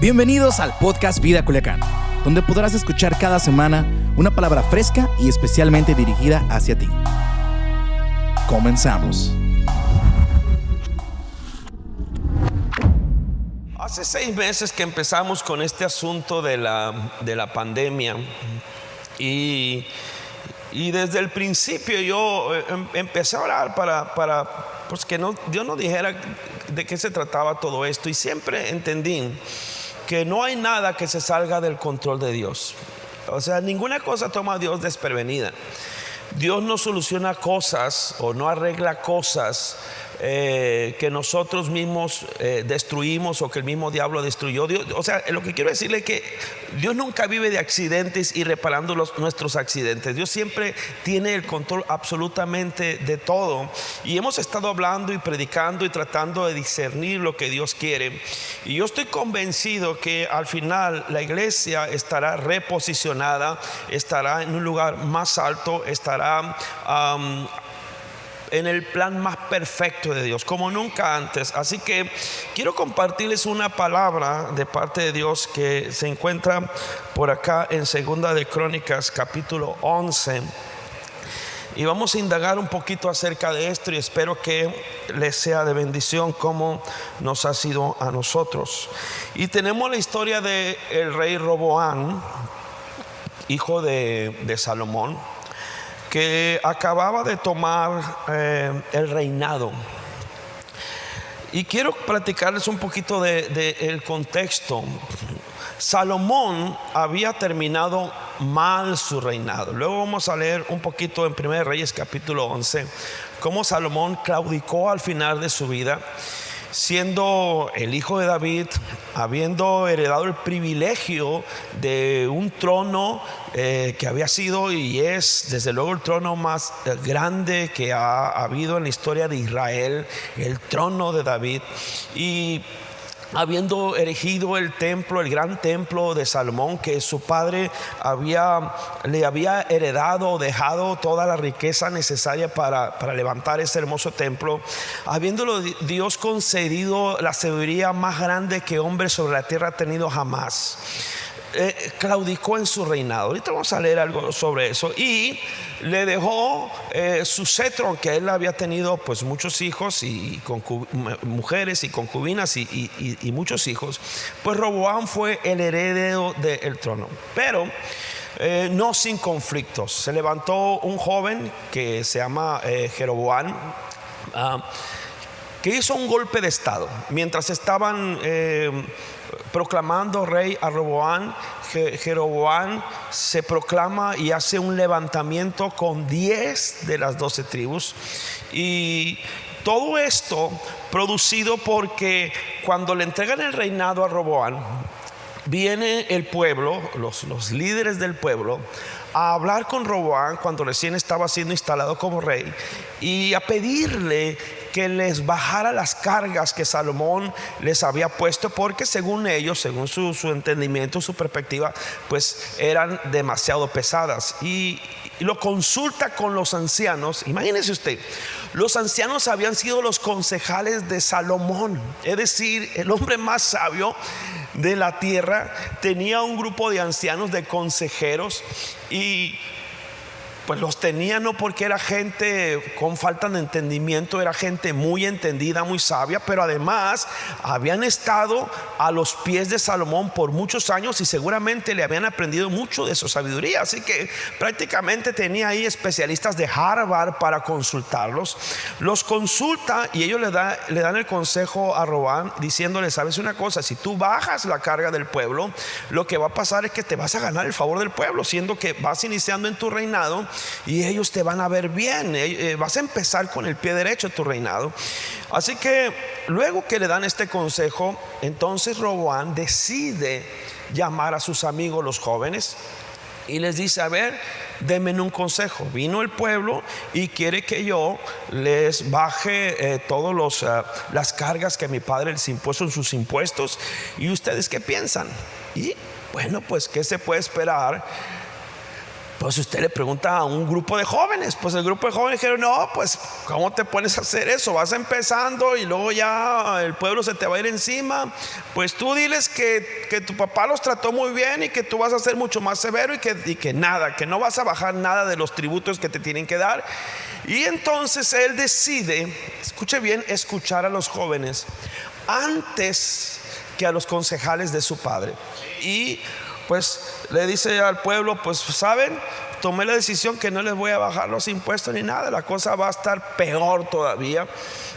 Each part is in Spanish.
Bienvenidos al podcast Vida Culiacán, donde podrás escuchar cada semana una palabra fresca y especialmente dirigida hacia ti. Comenzamos. Hace seis meses que empezamos con este asunto de la, de la pandemia y, y desde el principio yo eh, em- empecé a orar para, para pues que no, Dios no dijera de qué se trataba todo esto y siempre entendí que no hay nada que se salga del control de Dios. O sea, ninguna cosa toma a Dios desprevenida. Dios no soluciona cosas o no arregla cosas eh, que nosotros mismos eh, destruimos o que el mismo diablo destruyó. Dios- o sea, lo que quiero decirle es que Dios nunca vive de accidentes y reparando los- nuestros accidentes. Dios siempre tiene el control absolutamente de todo. Y hemos estado hablando y predicando y tratando de discernir lo que Dios quiere. Y yo estoy convencido que al final la iglesia estará reposicionada, estará en un lugar más alto, estará en el plan más perfecto de Dios, como nunca antes. Así que quiero compartirles una palabra de parte de Dios que se encuentra por acá en Segunda de Crónicas, capítulo 11. Y vamos a indagar un poquito acerca de esto y espero que les sea de bendición como nos ha sido a nosotros. Y tenemos la historia de el rey Roboán, hijo de Salomón, que acababa de tomar eh, el reinado. Y quiero platicarles un poquito del de, contexto. Salomón había terminado mal su reinado. Luego vamos a leer un poquito en 1 Reyes capítulo 11, cómo Salomón claudicó al final de su vida, siendo el hijo de David, habiendo heredado el privilegio de un trono eh, que había sido y es desde luego el trono más grande que ha habido en la historia de Israel, el trono de David. Y habiendo erigido el templo, el gran templo de Salomón, que su padre había, le había heredado dejado toda la riqueza necesaria para, para levantar ese hermoso templo, habiéndolo di- Dios concedido la sabiduría más grande que hombre sobre la tierra ha tenido jamás. Eh, claudicó en su reinado. Ahorita vamos a leer algo sobre eso. Y le dejó eh, su cetro, que él había tenido pues muchos hijos y mujeres y concubinas y, muchos hijos. Pues Roboam fue el heredero del trono. Pero eh, no sin conflictos. Se levantó un joven que se llama Jeroboam. ah, que hizo un golpe de estado mientras estaban eh, proclamando rey a Roboán. Je- Jeroboam se proclama y hace un levantamiento con 10 de las 12 tribus y todo esto producido porque cuando le entregan el reinado a Roboán viene el pueblo, los, los líderes del pueblo, a hablar con Roboán cuando recién estaba siendo instalado como rey y a pedirle que les bajara las cargas que Salomón les había puesto porque según ellos, según su, su entendimiento, su perspectiva, pues eran demasiado pesadas. Y, y lo consulta con los ancianos. Imagínese usted, los ancianos habían sido los concejales de Salomón, es decir, el hombre más sabio de la tierra tenía un grupo de ancianos, de consejeros, y pues los tenía no porque era gente con falta de entendimiento, era gente muy entendida, muy sabia, pero además habían estado a los pies de Salomón por muchos años y seguramente le habían aprendido mucho de su sabiduría. Así que prácticamente tenía ahí especialistas de Harvard para consultarlos. Los consulta y ellos le, le dan el consejo a Robán diciéndole, sabes una cosa, si tú bajas la carga del pueblo, lo que va a pasar es que te vas a ganar el favor del pueblo, siendo que vas iniciando en tu reinado y ellos te van a ver bien. Eh, eh, vas a empezar con el pie derecho tu reinado. Así que luego que le dan este consejo, entonces Roboán decide llamar a sus amigos los jóvenes y les dice, a ver, denme un consejo. Vino el pueblo y quiere que yo les baje eh, todas las cargas que mi padre les impuso en sus impuestos. ¿Y ustedes qué piensan? Y bueno, pues, ¿qué se puede esperar? Pues usted le pregunta a un grupo de jóvenes, pues el grupo de jóvenes dijeron, no, pues ¿cómo te pones a hacer eso? Vas empezando y luego ya el pueblo se te va a ir encima. Pues tú diles que, que tu papá los trató muy bien y que tú vas a ser mucho más severo y que, y que nada, que no vas a bajar nada de los tributos que te tienen que dar. Y entonces él decide, escuche bien, escuchar a los jóvenes antes que a los concejales de su padre. Y pues le dice al pueblo, pues saben, tomé la decisión que no les voy a bajar los impuestos ni nada, la cosa va a estar peor todavía.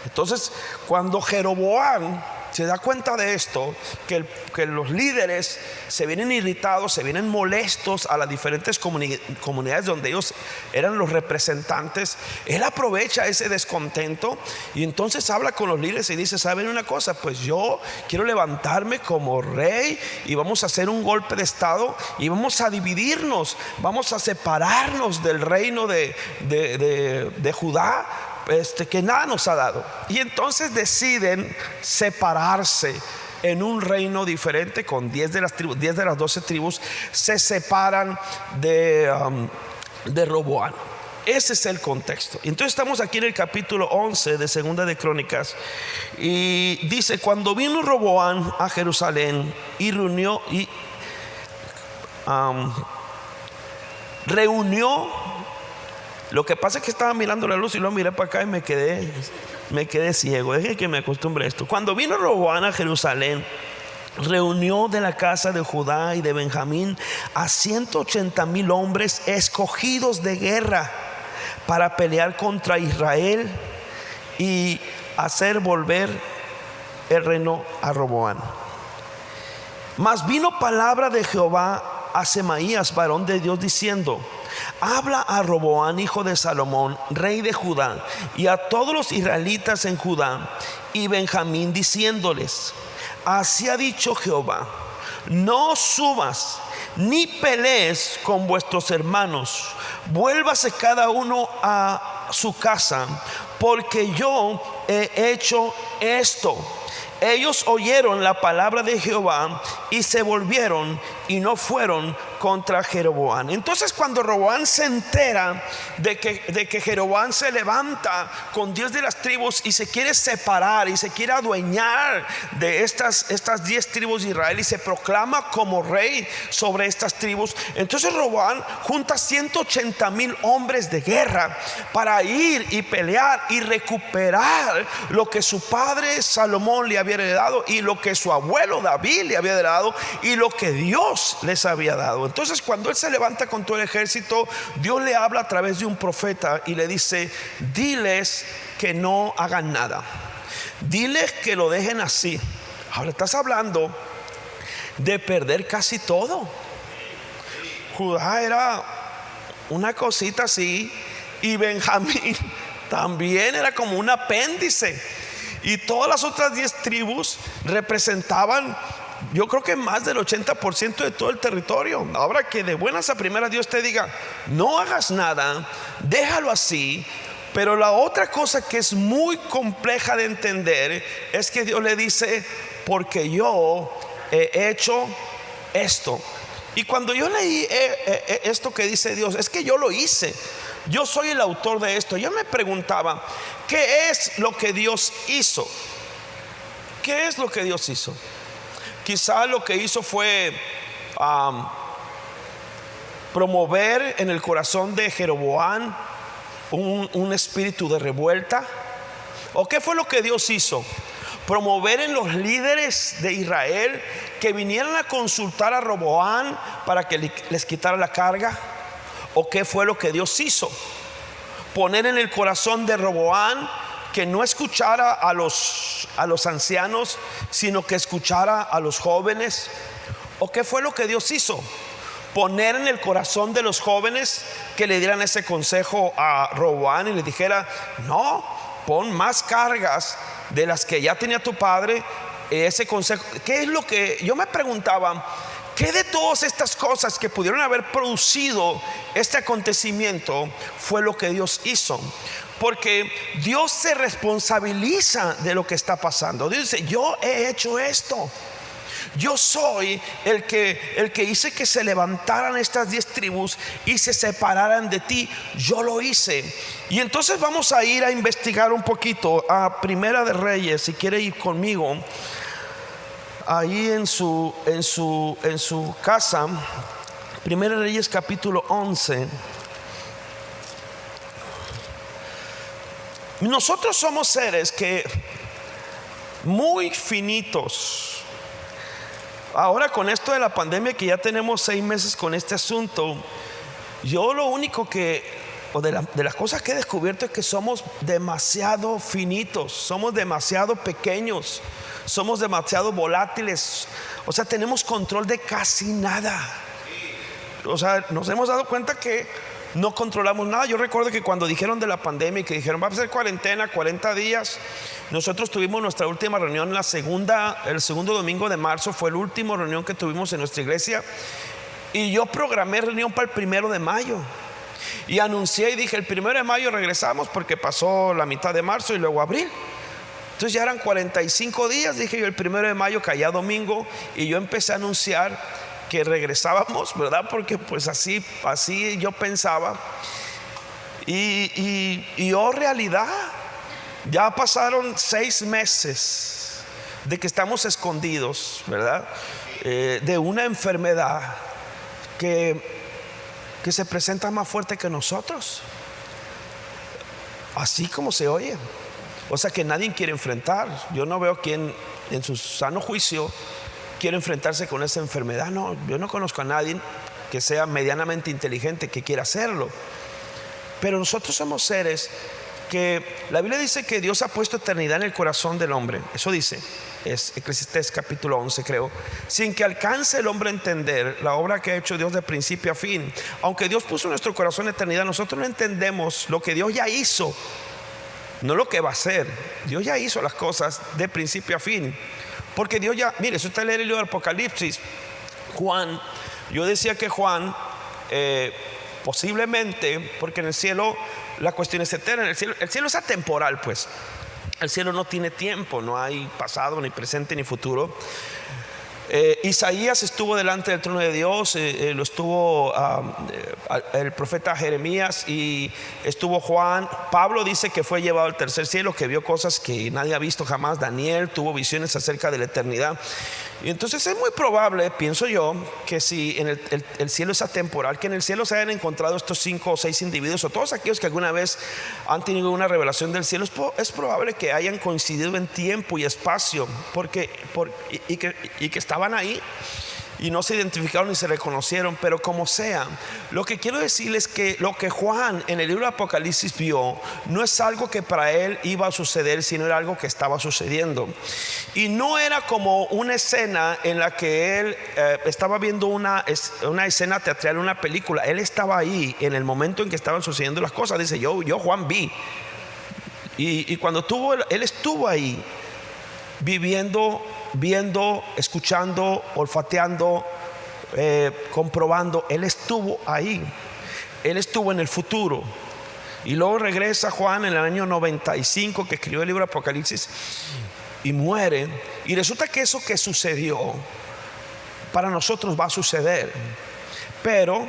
Entonces, cuando Jeroboam se da cuenta de esto, que, que, los líderes se vienen irritados, se vienen molestos a las diferentes comunidades donde ellos eran los representantes, él aprovecha ese descontento y entonces habla con los líderes y dice, ¿saben una cosa? Pues yo quiero levantarme como rey y vamos a hacer un golpe de estado y vamos a dividirnos, vamos a separarnos del reino de, de, de, de Judá este, que nada nos ha dado. Y entonces deciden separarse en un reino diferente con 10 de las tribus, 10 de las 12 tribus se separan de, um, de Roboán. Ese es el contexto. Entonces estamos aquí en el capítulo 11 de Segunda de Crónicas y dice, cuando vino Roboán a Jerusalén y reunió y um, reunió lo que pasa es que estaba mirando la luz y lo miré para acá y me quedé, me quedé ciego. Deje que me acostumbre a esto. Cuando vino Roboán a Jerusalén, reunió de la casa de Judá y de Benjamín a 180 mil hombres escogidos de guerra para pelear contra Israel y hacer volver el reino a Roboán. Mas vino palabra de Jehová a Semaías, varón de Dios, diciendo: habla a Roboán, hijo de Salomón, rey de Judá, y a todos los israelitas en Judá y Benjamín, diciéndoles, así ha dicho Jehová, no subas ni pelees con vuestros hermanos, vuélvase cada uno a su casa, porque yo he hecho esto. Ellos oyeron la palabra de Jehová y se volvieron y no fueron contra Jeroboán. Entonces cuando Roboán se entera de que, de que Jeroboán se levanta con Dios de las tribus y se quiere separar y se quiere adueñar de estas, estas diez tribus de Israel y se proclama como rey sobre estas tribus, entonces Roboán junta 180 mil hombres de guerra para ir y pelear y recuperar lo que su padre Salomón le había heredado y lo que su abuelo David le había heredado y lo que Dios les había dado. Entonces cuando él se levanta con todo el ejército, Dios le habla a través de un profeta y le dice, diles que no hagan nada. Diles que lo dejen así. Ahora estás hablando de perder casi todo. Judá era una cosita así y Benjamín también era como un apéndice. Y todas las otras diez tribus representaban yo creo que más del 80% de todo el territorio. Ahora que de buenas a primeras Dios te diga, no hagas nada, déjalo así. Pero la otra cosa que es muy compleja de entender es que Dios le dice, porque yo he hecho esto. Y cuando yo leí eh, eh, eh, esto que dice Dios, es que yo lo hice. Yo soy el autor de esto. Yo me preguntaba, ¿qué es lo que Dios hizo? ¿Qué es lo que Dios hizo? Quizá lo que hizo fue promover en el corazón de Jeroboán un, un espíritu de revuelta. ¿O qué fue lo que Dios hizo? Promover en los líderes de Israel que vinieran a consultar a Roboán para que les quitara la carga. ¿O qué fue lo que Dios hizo? Poner en el corazón de Roboán que no escuchara a los, a los ancianos, sino que escuchara a los jóvenes? ¿O qué fue lo que Dios hizo? Poner en el corazón de los jóvenes que le dieran ese consejo a Roboán y le dijera, no, pon más cargas de las que ya tenía tu padre, ese consejo. ¿Qué es lo que yo me preguntaba? ¿Qué de todas estas cosas que pudieron haber producido este acontecimiento fue lo que Dios hizo? Porque Dios se responsabiliza de lo que está pasando. Dios dice, yo he hecho esto. Yo soy el que, el que hice que se levantaran estas diez tribus y se separaran de ti. Yo lo hice. Y entonces vamos a ir a investigar un poquito a Primera de Reyes, si quiere ir conmigo, ahí en su, en su, en su casa. Primera de Reyes capítulo 11. Nosotros somos seres que muy finitos. Ahora con esto de la pandemia que ya tenemos seis meses con este asunto, yo lo único que, o de, las cosas que he descubierto es que somos demasiado finitos, somos demasiado pequeños, somos demasiado volátiles, o sea, tenemos control de casi nada. O sea, nos hemos dado cuenta que no controlamos nada. Yo recuerdo que cuando dijeron de la pandemia y que dijeron va a ser cuarentena, 40 días, nosotros tuvimos nuestra última reunión la segunda, el segundo domingo de marzo fue la última reunión que tuvimos en nuestra iglesia y yo programé reunión para el primero de mayo. Y anuncié y dije, el primero de mayo regresamos porque pasó la mitad de marzo y luego abril. Entonces ya eran 45 días, dije yo, el primero de mayo caía domingo y yo empecé a anunciar que regresábamos, ¿verdad? Porque pues así, así yo pensaba. Y, y, oh realidad, ya pasaron seis meses de que estamos escondidos, ¿verdad? Eh, de una enfermedad que, que se presenta más fuerte que nosotros. Así como se oye. O sea que nadie quiere enfrentar. Yo no veo quien en su sano juicio quiere enfrentarse con esa enfermedad. No, yo no conozco a nadie que sea medianamente inteligente que quiera hacerlo. Pero nosotros somos seres que la Biblia dice que Dios ha puesto eternidad en el corazón del hombre. Eso dice, es Eclesiastés capítulo 11 creo, sin que alcance el hombre a entender la obra que ha hecho Dios de principio a fin. Aunque Dios puso en nuestro corazón eternidad, nosotros no entendemos lo que Dios ya hizo, no lo que va a hacer. Dios ya hizo las cosas de principio a fin. Porque Dios ya, mire, si usted lee el libro de Apocalipsis, Juan, yo decía que Juan, eh, posiblemente, porque en el cielo la cuestión es eterna, el cielo, el cielo es atemporal, pues. El cielo no tiene tiempo, no hay pasado, ni presente, ni futuro. Eh, Isaías estuvo delante del trono de Dios, eh, lo estuvo el profeta Jeremías y estuvo Juan. Pablo dice que fue llevado al tercer cielo, que vio cosas que nadie ha visto jamás. Daniel tuvo visiones acerca de la eternidad. Y entonces es muy probable, pienso yo, que si el, cielo es atemporal, que en el cielo se hayan encontrado estos cinco o seis individuos o todos aquellos que alguna vez han tenido una revelación del cielo, es, probable que hayan coincidido en tiempo y espacio porque, y, que, y que estaban ahí y no se identificaron ni se reconocieron, pero como sea, lo que quiero decirles es que lo que Juan en el libro de Apocalipsis vio no es algo que para él iba a suceder, sino era algo que estaba sucediendo. Y no era como una escena en la que él eh, estaba viendo una, una escena teatral, una película, él estaba ahí en el momento en que estaban sucediendo las cosas, dice, yo, yo Juan vi. Y, y cuando tuvo, él estuvo ahí viviendo viendo, escuchando, olfateando, eh, comprobando. Él estuvo ahí. Él estuvo en el futuro. Y luego regresa Juan en el año 95 que escribió el libro Apocalipsis y muere. Y resulta que eso que sucedió para nosotros va a suceder. Pero,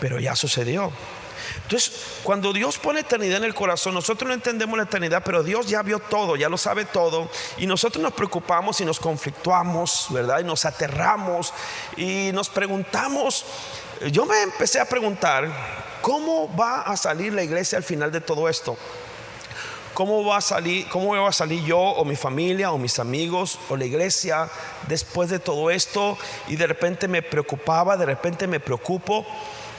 pero ya sucedió. Entonces, cuando Dios pone eternidad en el corazón, nosotros no entendemos la eternidad, pero Dios ya vio todo, ya lo sabe todo, y nosotros nos preocupamos y nos conflictuamos, ¿verdad? Y nos aterramos y nos preguntamos, yo me empecé a preguntar, ¿cómo va a salir la iglesia al final de todo esto? ¿Cómo va a salir, cómo va a salir yo o mi familia o mis amigos o la iglesia después de todo esto? Y de repente me preocupaba, de repente me preocupo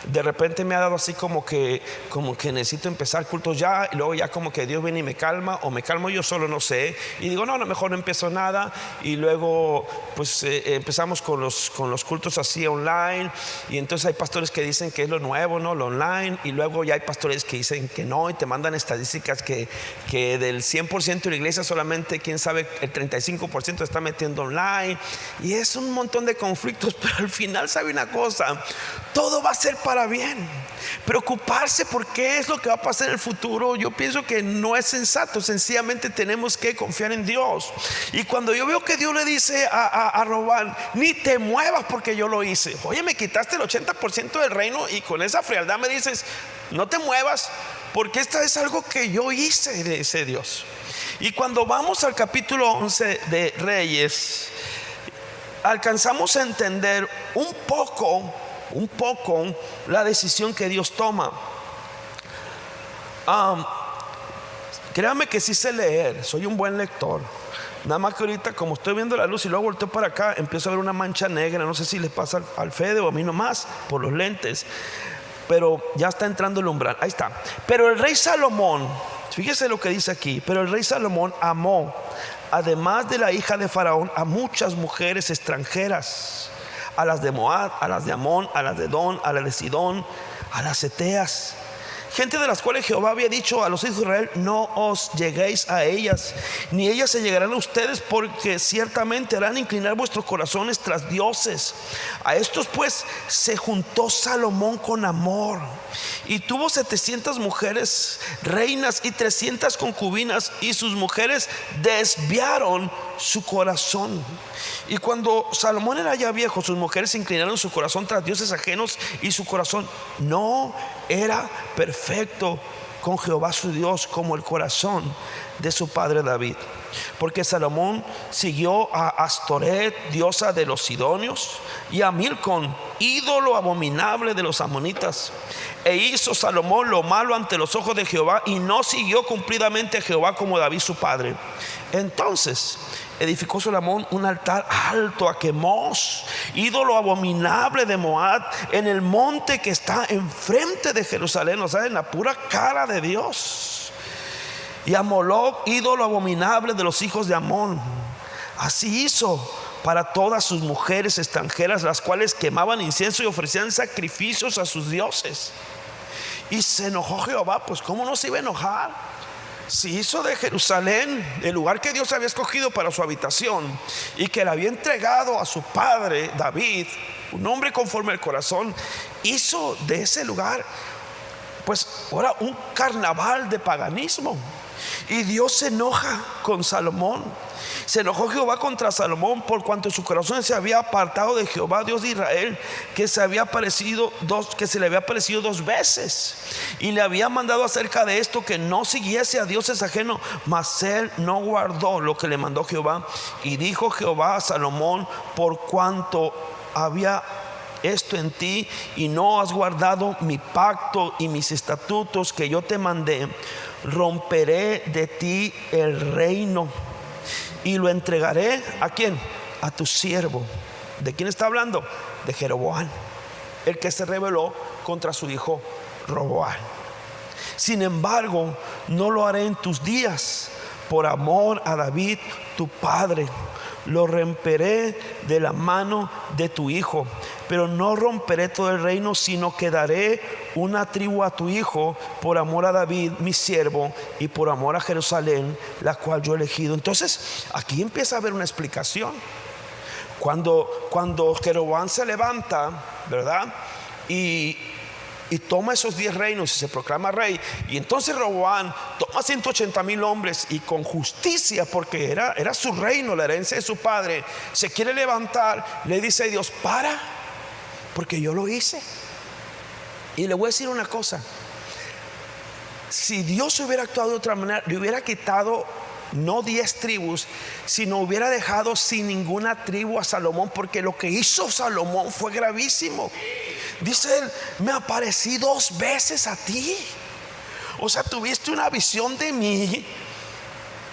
de repente me ha dado así como que, como que necesito empezar cultos ya, y luego ya como que Dios viene y me calma, o me calmo yo solo, no sé, y digo, no, no, mejor no empiezo nada, y luego pues eh, empezamos con los, con los cultos así online, y entonces hay pastores que dicen que es lo nuevo, ¿no? Lo online, y luego ya hay pastores que dicen que no, y te mandan estadísticas que, que del 100% de la iglesia solamente, quién sabe, el 35% está metiendo online, y es un montón de conflictos, pero al final sabe una cosa, todo va a ser para bien. Preocuparse por qué es lo que va a pasar en el futuro, yo pienso que no es sensato. Sencillamente tenemos que confiar en Dios. Y cuando yo veo que Dios le dice a, a, Robán, ni te muevas porque yo lo hice. Oye, me quitaste el 80% del reino y con esa frialdad me dices, no te muevas porque esta es algo que yo hice, dice Dios. Y cuando vamos al capítulo 11 de Reyes, alcanzamos a entender un poco, un poco la decisión que Dios toma. créame que sí sé leer, soy un buen lector. Nada más que ahorita, como estoy viendo la luz y luego volteo para acá, empiezo a ver una mancha negra. No sé si le pasa al, Fede o a mí nomás por los lentes. Pero ya está entrando el umbral. Ahí está. Pero el rey Salomón, fíjese lo que dice aquí. Pero el rey Salomón amó además de la hija de Faraón, a muchas mujeres extranjeras, a las de Moab, a las de Amón, a las de Don, a las de Sidón, a las Eteas gente de las cuales Jehová había dicho a los hijos de Israel, no os lleguéis a ellas, ni ellas se llegarán a ustedes, porque ciertamente harán inclinar vuestros corazones tras dioses. A estos pues se juntó Salomón con amor, y tuvo 700 mujeres reinas y 300 concubinas, y sus mujeres desviaron su corazón. Y cuando Salomón era ya viejo, sus mujeres inclinaron su corazón tras dioses ajenos y su corazón no era perfecto con Jehová su Dios como el corazón de su padre David. Porque Salomón siguió a Astoret, diosa de los sidonios, y a Milcon, ídolo abominable de los amonitas. E hizo Salomón lo malo ante los ojos de Jehová y no siguió cumplidamente a Jehová como David su padre. Entonces edificó Salomón un altar alto a Quemos, ídolo abominable de Moab, en el monte que está enfrente de Jerusalén, o sea, en la pura cara de Dios. Y a Moloch, ídolo abominable de los hijos de Amón. Así hizo para todas sus mujeres extranjeras, las cuales quemaban incienso y ofrecían sacrificios a sus dioses. Y se enojó Jehová, pues ¿cómo no se iba a enojar? Si hizo de Jerusalén el lugar que Dios había escogido para su habitación y que le había entregado a su padre David, un hombre conforme al corazón, hizo de ese lugar, pues ahora un carnaval de paganismo. Y Dios se enoja con Salomón. Se enojó Jehová contra Salomón por cuanto su corazón se había apartado de Jehová, Dios de Israel, que se había aparecido dos, que se le había aparecido dos veces. Y le había mandado acerca de esto que no siguiese a dioses ajenos, mas él no guardó lo que le mandó Jehová. Y dijo Jehová a Salomón, por cuanto había esto en ti y no has guardado mi pacto y mis estatutos que yo te mandé, romperé de ti el reino y lo entregaré a quién? A tu siervo. ¿De quién está hablando? De Jeroboam, el que se rebeló contra su hijo Roboán. Sin embargo, no lo haré en tus días por amor a David, tu padre. Lo romperé de la mano de tu hijo pero no romperé todo el reino, sino que daré una tribu a tu hijo por amor a David, mi siervo, y por amor a Jerusalén, la cual yo he elegido. Entonces, aquí empieza a haber una explicación. Cuando, cuando Jeroboam se levanta, ¿verdad? Y, toma esos diez reinos y se proclama rey. Y entonces Roboán toma 180 mil hombres y con justicia, porque era, era su reino, la herencia de su padre, se quiere levantar, le dice a Dios, para porque yo lo hice. Y le voy a decir una cosa. Si Dios hubiera actuado de otra manera, le hubiera quitado no diez tribus, sino hubiera dejado sin ninguna tribu a Salomón, porque lo que hizo Salomón fue gravísimo. Dice él, me aparecí dos veces a ti. O sea, tuviste una visión de mí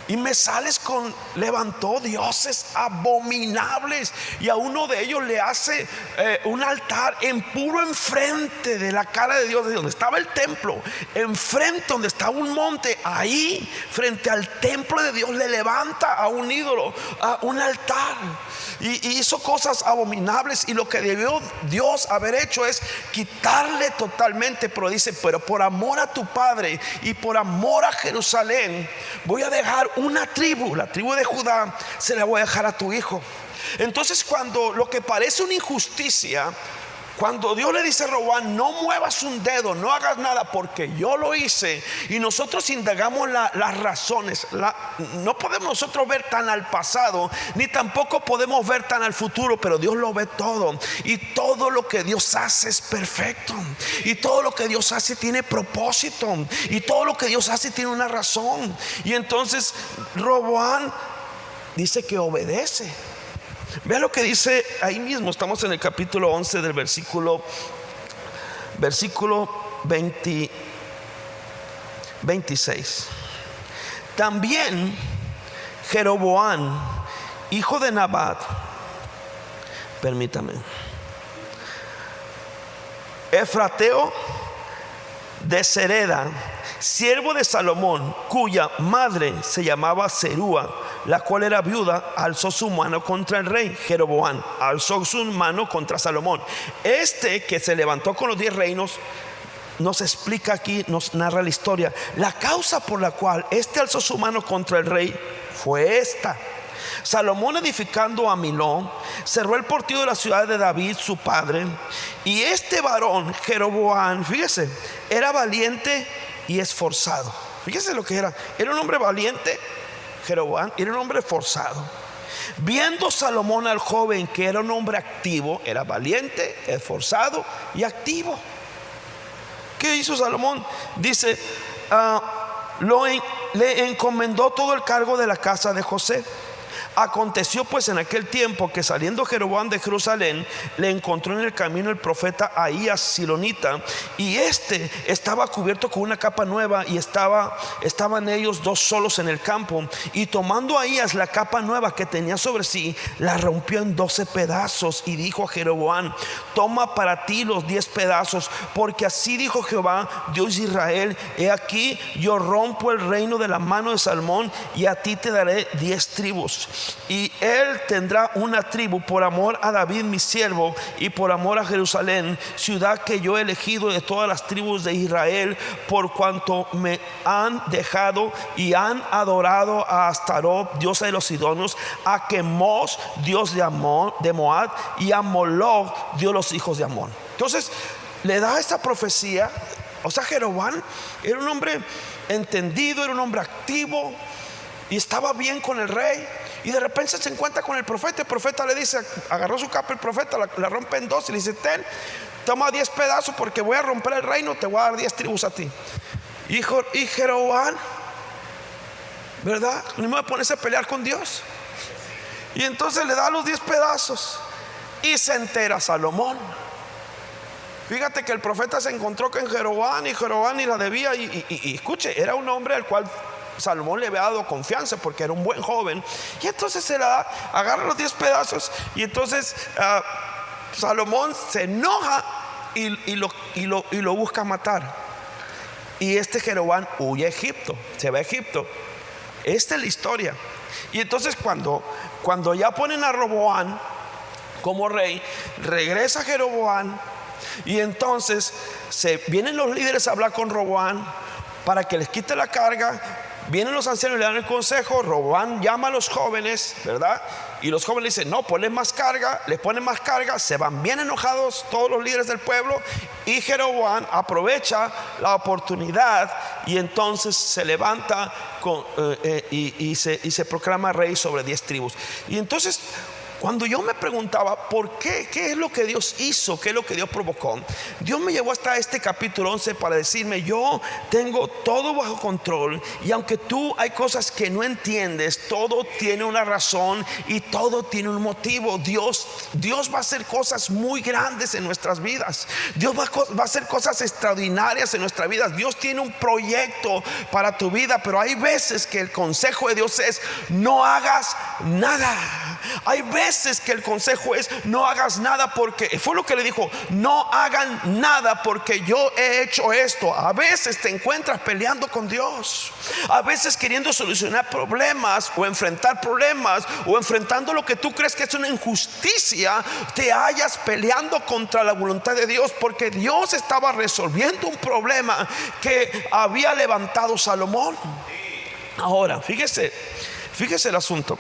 y me sales con, levantó dioses abominables y a uno de ellos le hace eh, un altar en puro enfrente de la cara de Dios, de donde estaba el templo, enfrente donde estaba un monte, ahí frente al templo de Dios le levanta a un ídolo, a un altar. Y, y hizo cosas abominables y lo que debió Dios haber hecho es quitarle totalmente, pero dice, pero por amor a tu Padre y por amor a Jerusalén, voy a dejar una tribu, la tribu de Judá, se la voy a dejar a tu hijo. Entonces cuando lo que parece una injusticia Cuando Dios le dice a Roboán, no muevas un dedo, no hagas nada porque yo lo hice, y nosotros indagamos las razones, no podemos nosotros ver tan al pasado, ni tampoco podemos ver tan al futuro, pero Dios lo ve todo. Y todo lo que Dios hace es perfecto. Y todo lo que Dios hace tiene propósito. Y todo lo que Dios hace tiene una razón. Y entonces Roboán dice que obedece. Vea lo que dice ahí mismo, estamos en el capítulo 11 del versículo, versículo 26. También Jeroboán, hijo de Nabat, permítame, Efrateo de Sereda, siervo de Salomón, cuya madre se llamaba Serúa, la cual era viuda, alzó su mano contra el rey Jeroboán, alzó su mano contra Salomón. Este que se levantó con los diez reinos, nos explica aquí, nos narra la historia. La causa por la cual este alzó su mano contra el rey fue esta. Salomón edificando a Milón, cerró el portillo de la ciudad de David, su padre, y este varón, Jeroboán, fíjese, era valiente y esforzado. Fíjese lo que era. Era un hombre valiente, Jeroboam, era un hombre forzado. Viendo Salomón al joven que era un hombre activo, era valiente, esforzado y activo. ¿Qué hizo Salomón? Dice, ah, lo le encomendó todo el cargo de la casa de José Aconteció pues en aquel tiempo que saliendo Jeroboam de Jerusalén, le encontró en el camino el profeta Ahías Silonita, y este estaba cubierto con una capa nueva y estaba, estaban ellos dos solos en el campo. Y tomando Ahías la capa nueva que tenía sobre sí, la rompió en doce pedazos y dijo a Jeroboam, toma para ti los diez pedazos, porque así dijo Jehová, Dios de Israel, he aquí yo rompo el reino de la mano de Salmón y a ti te daré diez tribus y él tendrá una tribu por amor a David mi siervo y por amor a Jerusalén, ciudad que yo he elegido de todas las tribus de Israel, por cuanto me han dejado y han adorado a Astarot, diosa de los Sidonios, a Quemos, dios de Amón, de Moab, y a Moloch, dios de los hijos de Amón. Entonces, le da esta profecía, o sea, Jeroboam era un hombre entendido, era un hombre activo y estaba bien con el rey. Y de repente se encuentra con el profeta. El profeta le dice, agarró su capa el profeta, la, rompe en dos y le dice, ten, toma diez pedazos porque voy a romper el reino, te voy a dar diez tribus a ti. Hijo, y Jeroboam, ¿verdad? No me ponerse a pelear con Dios. Y entonces le da los diez pedazos y se entera Salomón. Fíjate que el profeta se encontró con Jeroboam y Jeroboam y la debía. Y, y, escuche, era un hombre al cual Salomón le había dado confianza porque era un buen joven. Y entonces se la agarra los 10 pedazos. Y entonces ah, Salomón se enoja y, lo, y, lo, busca matar. Y este Jeroboam huye a Egipto, se va a Egipto. Esta es la historia. Y entonces cuando, cuando ya ponen a Roboán como rey, regresa Jeroboam y entonces se vienen los líderes a hablar con Roboán para que les quite la carga, Vienen los ancianos y le dan el consejo, Robán llama a los jóvenes, ¿verdad? Y los jóvenes dicen, no, ponle más carga, les ponen más carga, se van bien enojados todos los líderes del pueblo y Jeroboam aprovecha la oportunidad y entonces se levanta eh, eh, y, se, y se proclama rey sobre diez tribus. Y entonces cuando yo me preguntaba por qué, qué es lo que Dios hizo, qué es lo que Dios provocó, Dios me llevó hasta este capítulo 11 para decirme, yo tengo todo bajo control y aunque tú hay cosas que no entiendes, todo tiene una razón y todo tiene un motivo. Dios, Dios va a hacer cosas muy grandes en nuestras vidas. Dios va va a hacer cosas extraordinarias en nuestras vidas. Dios tiene un proyecto para tu vida, pero hay veces que el consejo de Dios es, no hagas nada. Hay veces que el consejo es no hagas nada porque, fue lo que le dijo, no hagan nada porque yo he hecho esto. A veces te encuentras peleando con Dios, a veces queriendo solucionar problemas o enfrentar problemas o enfrentando lo que tú crees que es una injusticia, te hallas peleando contra la voluntad de Dios porque Dios estaba resolviendo un problema que había levantado Salomón. Ahora, fíjese, fíjese el asunto.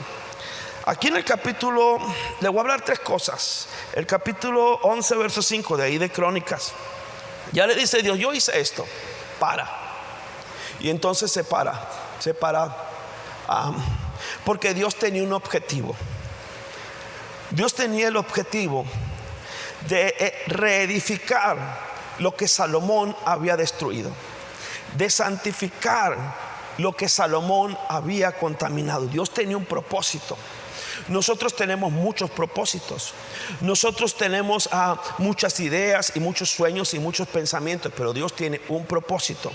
Aquí en el capítulo, le voy a hablar tres cosas. El capítulo 11, verso 5 de ahí de Crónicas. Ya le dice Dios, yo hice esto, para. Y entonces se para, se para. porque Dios tenía un objetivo. Dios tenía el objetivo de eh, reedificar lo que Salomón había destruido, de santificar lo que Salomón había contaminado. Dios tenía un propósito. Nosotros tenemos muchos propósitos. Nosotros tenemos ah, muchas ideas y muchos sueños y muchos pensamientos, pero Dios tiene un propósito.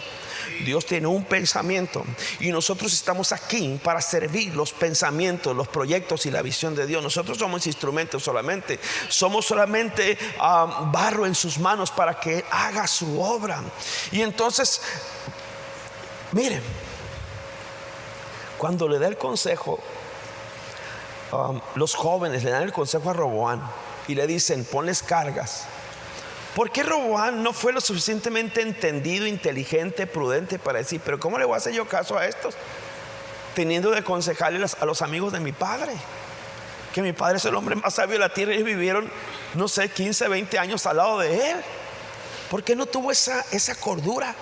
Dios tiene un pensamiento y nosotros estamos aquí para servir los pensamientos, los proyectos y la visión de Dios. Nosotros somos instrumentos solamente, somos solamente ah, barro en sus manos para que haga su obra. Y entonces, miren, cuando le da el consejo Los jóvenes le dan el consejo a Roboán y le dicen, ponles cargas. ¿Por qué Roboán no fue lo suficientemente entendido, inteligente, prudente para decir, pero ¿cómo le voy a hacer yo caso a estos? Teniendo de aconsejarle a los amigos de mi padre. Que mi padre es el hombre más sabio de la tierra y vivieron, no sé, 15, 20 años al lado de él. ¿Por qué no tuvo esa, esa cordura?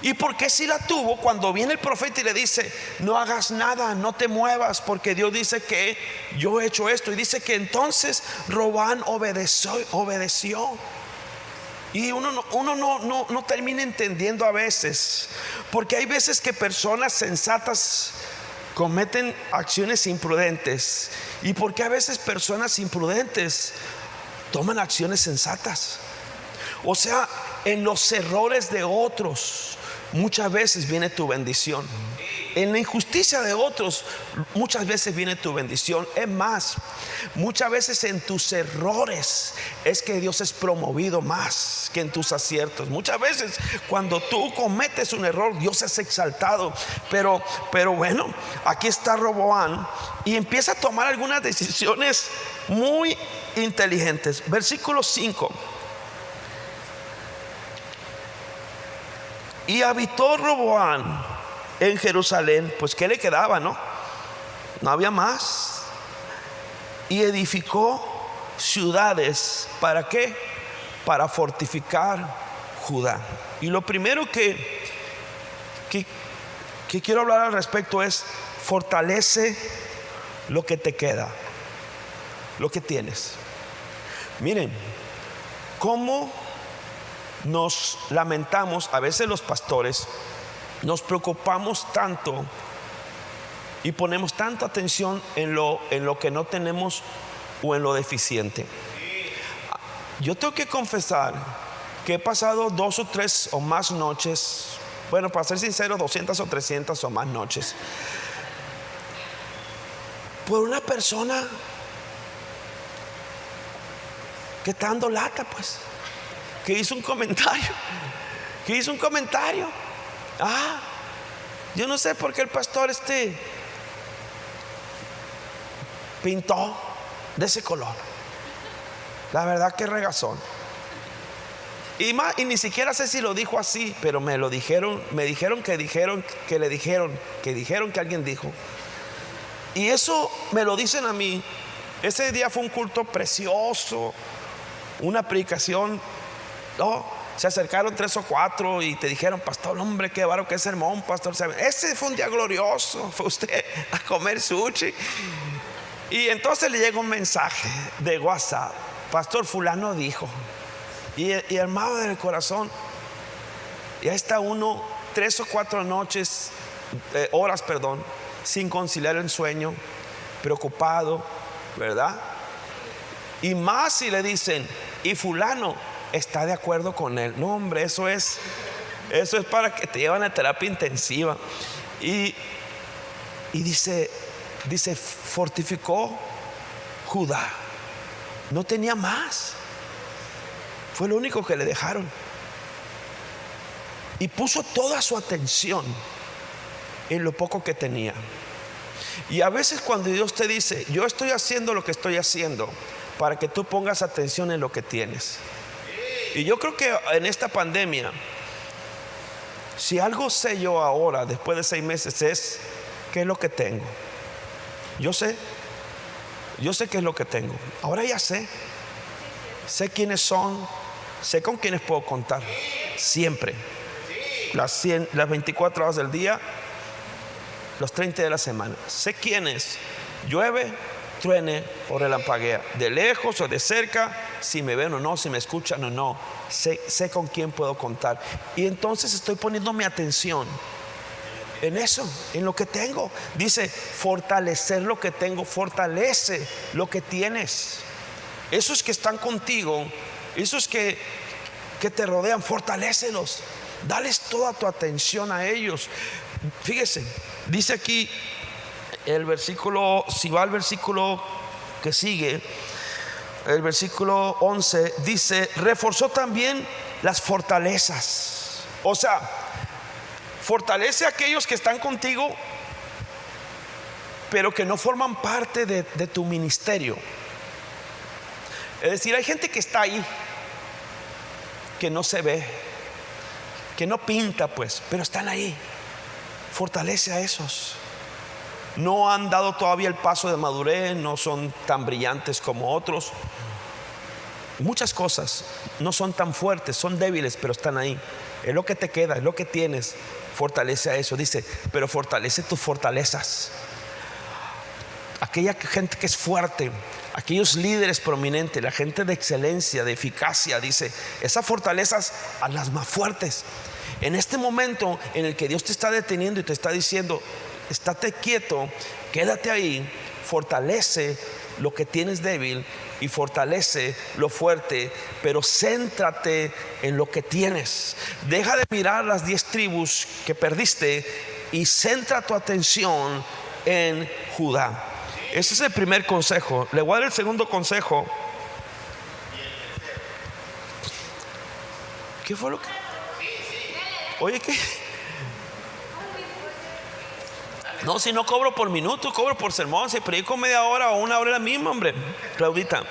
¿Y por qué si la tuvo cuando viene el profeta y le dice, no hagas nada, no te muevas, porque Dios dice que yo he hecho esto? Y dice que entonces Robán obedeció. Y uno, no, uno no, no, no termina entendiendo a veces, porque hay veces que personas sensatas cometen acciones imprudentes. Y porque a veces personas imprudentes toman acciones sensatas. O sea, en los errores de otros muchas veces viene tu bendición. En la injusticia de otros, muchas veces viene tu bendición. Es más, muchas veces en tus errores es que Dios es promovido más que en tus aciertos. Muchas veces cuando tú cometes un error, Dios es exaltado. Pero, pero bueno, aquí está Roboán y empieza a tomar algunas decisiones muy inteligentes. Versículo 5. Y habitó Roboán en Jerusalén, pues ¿qué le quedaba, no? No había más. Y edificó ciudades, ¿para qué? Para fortificar Judá. Y lo primero que, que, que quiero hablar al respecto es, fortalece lo que te queda, lo que tienes. Miren, ¿cómo nos lamentamos, a veces los pastores, nos preocupamos tanto y ponemos tanta atención en lo, en lo que no tenemos o en lo deficiente. Yo tengo que confesar que he pasado dos o tres o más noches, bueno, para ser sincero, 200 o 300 o más noches, por una persona que está dando lata, pues que hizo un comentario, que hizo un comentario. Ah, yo no sé por qué el pastor este pintó de ese color. La verdad que regazón. Y, más, y ni siquiera sé si lo dijo así, pero me lo dijeron, me dijeron que dijeron, que le dijeron, que dijeron que alguien dijo. Y eso me lo dicen a mí. Ese día fue un culto precioso, una predicación no, se acercaron tres o cuatro y te dijeron, pastor, hombre, qué baro, qué sermón, pastor. Ese fue un día glorioso, fue usted a comer sushi. Y entonces le llega un mensaje de WhatsApp, pastor fulano dijo, y, y armado en el corazón, y ahí está uno tres o cuatro noches, eh, horas, perdón, sin conciliar el sueño, preocupado, ¿verdad? Y más si le dicen, y fulano está de acuerdo con él. No, hombre, eso es, eso es para que te llevan a terapia intensiva. Y, y dice, dice, fortificó Judá. No tenía más. Fue lo único que le dejaron. Y puso toda su atención en lo poco que tenía. Y a veces cuando Dios te dice, yo estoy haciendo lo que estoy haciendo, para que tú pongas atención en lo que tienes. Y yo creo que en esta pandemia, si algo sé yo ahora, después de seis meses, es qué es lo que tengo. Yo sé, Yo sé qué es lo que tengo. Ahora ya sé. Sé quiénes son. Sé con quiénes puedo contar. Siempre. Las, las 24 horas del día. Los 30 de la semana. Sé quiénes. Llueve, truene o relampaguea. De lejos o de cerca. Si me ven o no. Si me escuchan o no. Sé, sé con quién puedo contar. Y entonces estoy poniendo mi atención en eso, en lo que tengo. Dice, fortalecer lo que tengo, fortalece lo que tienes. Esos que están contigo, esos que, que te rodean, fortalecelos. Dales toda tu atención a ellos. Fíjese, dice aquí el versículo, si va al versículo que sigue, el versículo 11 dice, reforzó también las fortalezas. O sea, Fortalece a aquellos que están contigo, pero que no forman parte de, tu ministerio. Es decir, hay gente que está ahí, que no se ve, que no pinta, pues, pero están ahí. Fortalece a esos. No han dado todavía el paso de madurez, no son tan brillantes como otros. Muchas cosas no son tan fuertes, son débiles, pero están ahí. Es lo que te queda, es lo que tienes fortalece a eso. Dice, pero fortalece tus fortalezas. Aquella gente que es fuerte, aquellos líderes prominentes, la gente de excelencia, de eficacia, dice, esas fortalezas a las más fuertes. En este momento en el que Dios te está deteniendo y te está diciendo, estate quieto, quédate ahí, fortalece lo que tienes débil y fortalece lo fuerte, pero céntrate en lo que tienes. Deja de mirar las diez tribus que perdiste y centra tu atención en Judá. Ese es el primer consejo. Le voy a dar el segundo consejo. ¿Qué fue lo que? Oye, ¿qué? No, si no cobro por minuto, cobro por sermón. Si predico media hora o una hora la misma, hombre, Claudita.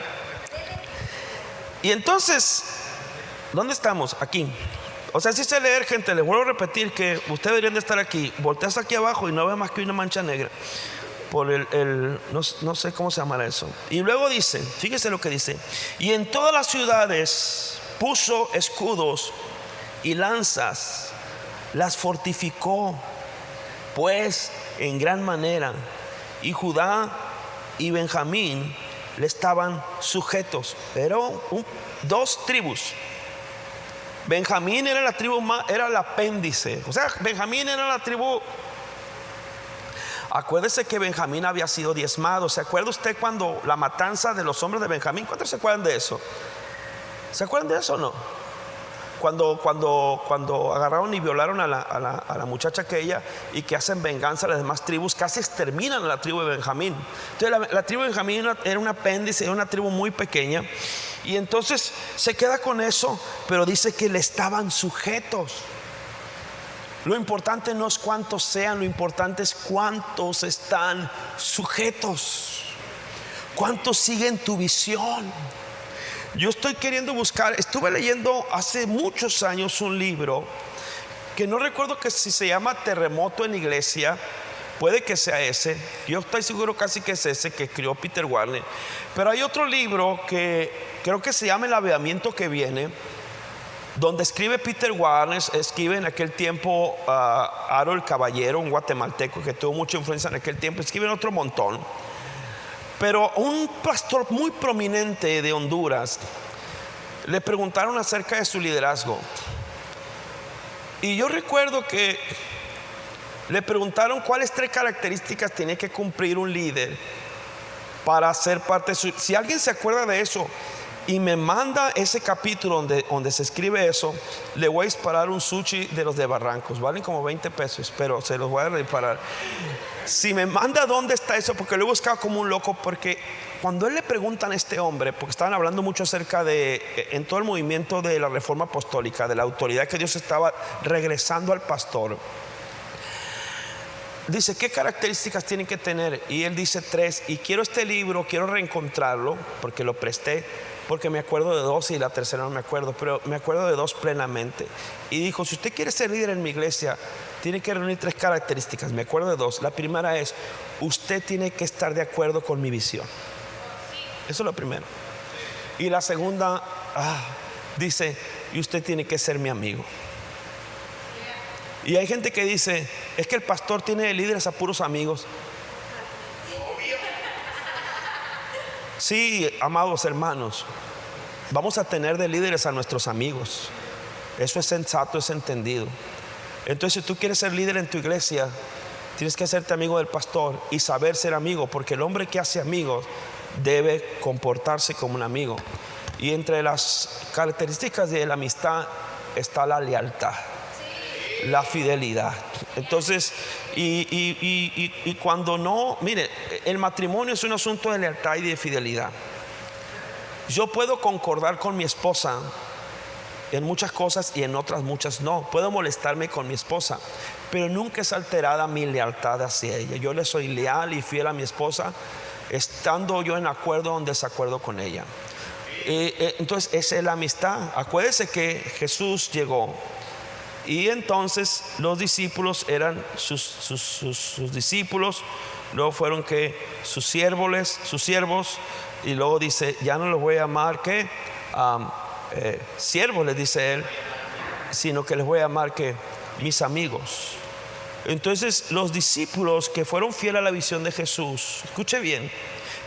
Y entonces, ¿dónde estamos? Aquí. O sea, si sé leer, gente, les vuelvo a repetir que ustedes deberían de estar aquí. Volteas aquí abajo y no ves más que una mancha negra. Por el, no, no, sé cómo se llama eso. Y luego dice, fíjese lo que dice. Y en todas las ciudades puso escudos y lanzas, las fortificó, pues en gran manera. Y Judá y Benjamín le estaban sujetos. Pero dos tribus. Benjamín era la tribu más, era el apéndice. O sea, Benjamín era la tribu. Acuérdese que Benjamín había sido diezmado. ¿Se acuerda usted cuando la matanza de los hombres de Benjamín? ¿Cuántos se acuerdan de eso? ¿Se acuerdan de eso o no? Cuando, cuando, cuando agarraron y violaron a la, a, la, muchacha que ella y que hacen venganza a las demás tribus, casi exterminan a la tribu de Benjamín. Entonces la, tribu de Benjamín era un apéndice, era una tribu muy pequeña. Y entonces se queda con eso, pero dice que le estaban sujetos. Lo importante no es cuántos sean, lo importante es cuántos están sujetos. ¿Cuántos siguen tu visión? Yo estoy queriendo buscar, estuve leyendo hace muchos años un libro que no recuerdo que si se llama Terremoto en Iglesia, puede que sea ese, yo estoy seguro casi que es ese que escribió Peter Warner, pero hay otro libro que creo que se llama El Aveamiento que viene, donde escribe Peter Warner, escribe en aquel tiempo a Aro el Caballero, un guatemalteco que tuvo mucha influencia en aquel tiempo, escribe en otro montón. Pero un pastor muy prominente de Honduras le preguntaron acerca de su liderazgo. Y yo recuerdo que le preguntaron cuáles tres características tiene que cumplir un líder para ser parte de su... Si alguien se acuerda de eso y me manda ese capítulo donde, donde se escribe eso, le voy a disparar un sushi de los de Barrancos. Valen como 20 pesos, pero se los voy a disparar. Si me manda dónde está eso, porque lo he buscado como un loco, porque cuando él le preguntan a este hombre, porque estaban hablando mucho acerca de, eh, en todo el movimiento de la reforma apostólica, de la autoridad que Dios estaba regresando al pastor, dice, ¿qué características tienen que tener? Y él dice tres, y quiero este libro, quiero reencontrarlo, porque lo presté, porque me acuerdo de dos y la tercera no me acuerdo, pero me acuerdo de dos plenamente. Y dijo, si usted quiere ser líder en mi iglesia, tiene que reunir tres características. Me acuerdo de dos. La primera es, usted tiene que estar de acuerdo con mi visión. Eso es lo primero. Y la segunda, ah, dice, y usted tiene que ser mi amigo. Y hay gente que dice, es que el pastor tiene líderes a puros amigos. Sí, amados hermanos, vamos a tener de líderes a nuestros amigos. Eso es sensato, es entendido. Entonces, si tú quieres ser líder en tu iglesia, tienes que hacerte amigo del pastor y saber ser amigo, porque el hombre que hace amigos debe comportarse como un amigo. Y entre las características de la amistad está la lealtad, la fidelidad. Entonces, y, cuando no, mire, el matrimonio es un asunto de lealtad y de fidelidad. Yo puedo concordar con mi esposa en muchas cosas y en otras muchas no. Puedo molestarme con mi esposa, pero nunca es alterada mi lealtad hacia ella. Yo le soy leal y fiel a mi esposa, estando yo en acuerdo o en desacuerdo con ella. Eh, eh, entonces, esa es la amistad. Acuérdese que Jesús llegó y entonces los discípulos eran sus, discípulos, luego fueron que sus siervos, sus siervos, y luego dice, ya no los voy a llamar que eh, siervos, les dice él, sino que les voy a llamar que mis amigos. Entonces los discípulos que fueron fieles a la visión de Jesús, escuche bien,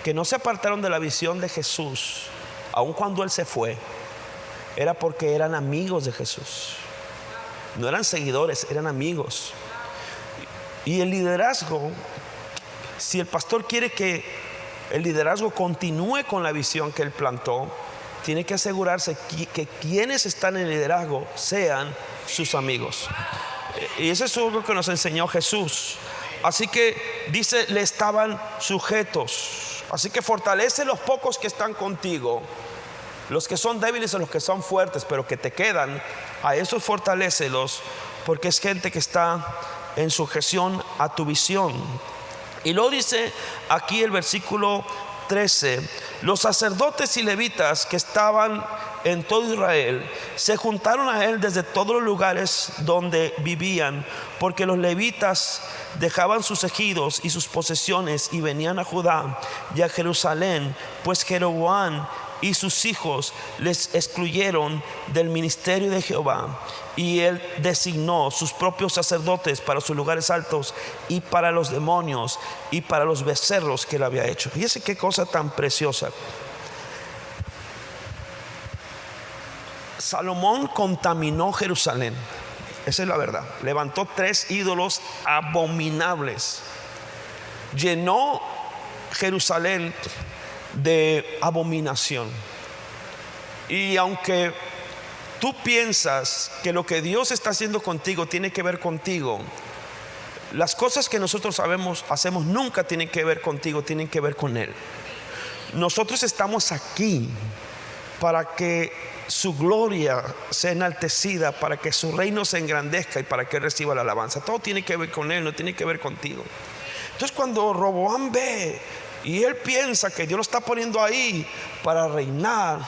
que no se apartaron de la visión de Jesús, aun cuando Él se fue, era porque eran amigos de Jesús. No eran seguidores, eran amigos. Y el liderazgo, si el pastor quiere que el liderazgo continúe con la visión que Él plantó, tiene que asegurarse que, quienes están en liderazgo sean sus amigos. Y eso es algo que nos enseñó Jesús. Así que dice, le estaban sujetos. Así que fortalece los pocos que están contigo. Los que son débiles o los que son fuertes, pero que te quedan, a esos fortalecelos, porque es gente que está en sujeción a tu visión. Y lo dice aquí el versículo 13, los sacerdotes y levitas que estaban en todo Israel se juntaron a él desde todos los lugares donde vivían, porque los levitas dejaban sus ejidos y sus posesiones y venían a Judá y a Jerusalén, pues Jeroboam y sus hijos les excluyeron del ministerio de Jehová y él designó sus propios sacerdotes para sus lugares altos y para los demonios y para los becerros que él había hecho. Fíjese qué cosa tan preciosa. Salomón contaminó Jerusalén. Esa es la verdad. Levantó tres ídolos abominables. Llenó Jerusalén de abominación. Y aunque tú piensas que lo que Dios está haciendo contigo tiene que ver contigo, las cosas que nosotros sabemos, hacemos nunca tienen que ver contigo, tienen que ver con Él. Nosotros estamos aquí para que su gloria sea enaltecida, para que su reino se engrandezca y para que reciba la alabanza. Todo tiene que ver con Él, no tiene que ver contigo. Entonces cuando Roboam ve y él piensa que Dios lo está poniendo ahí para reinar.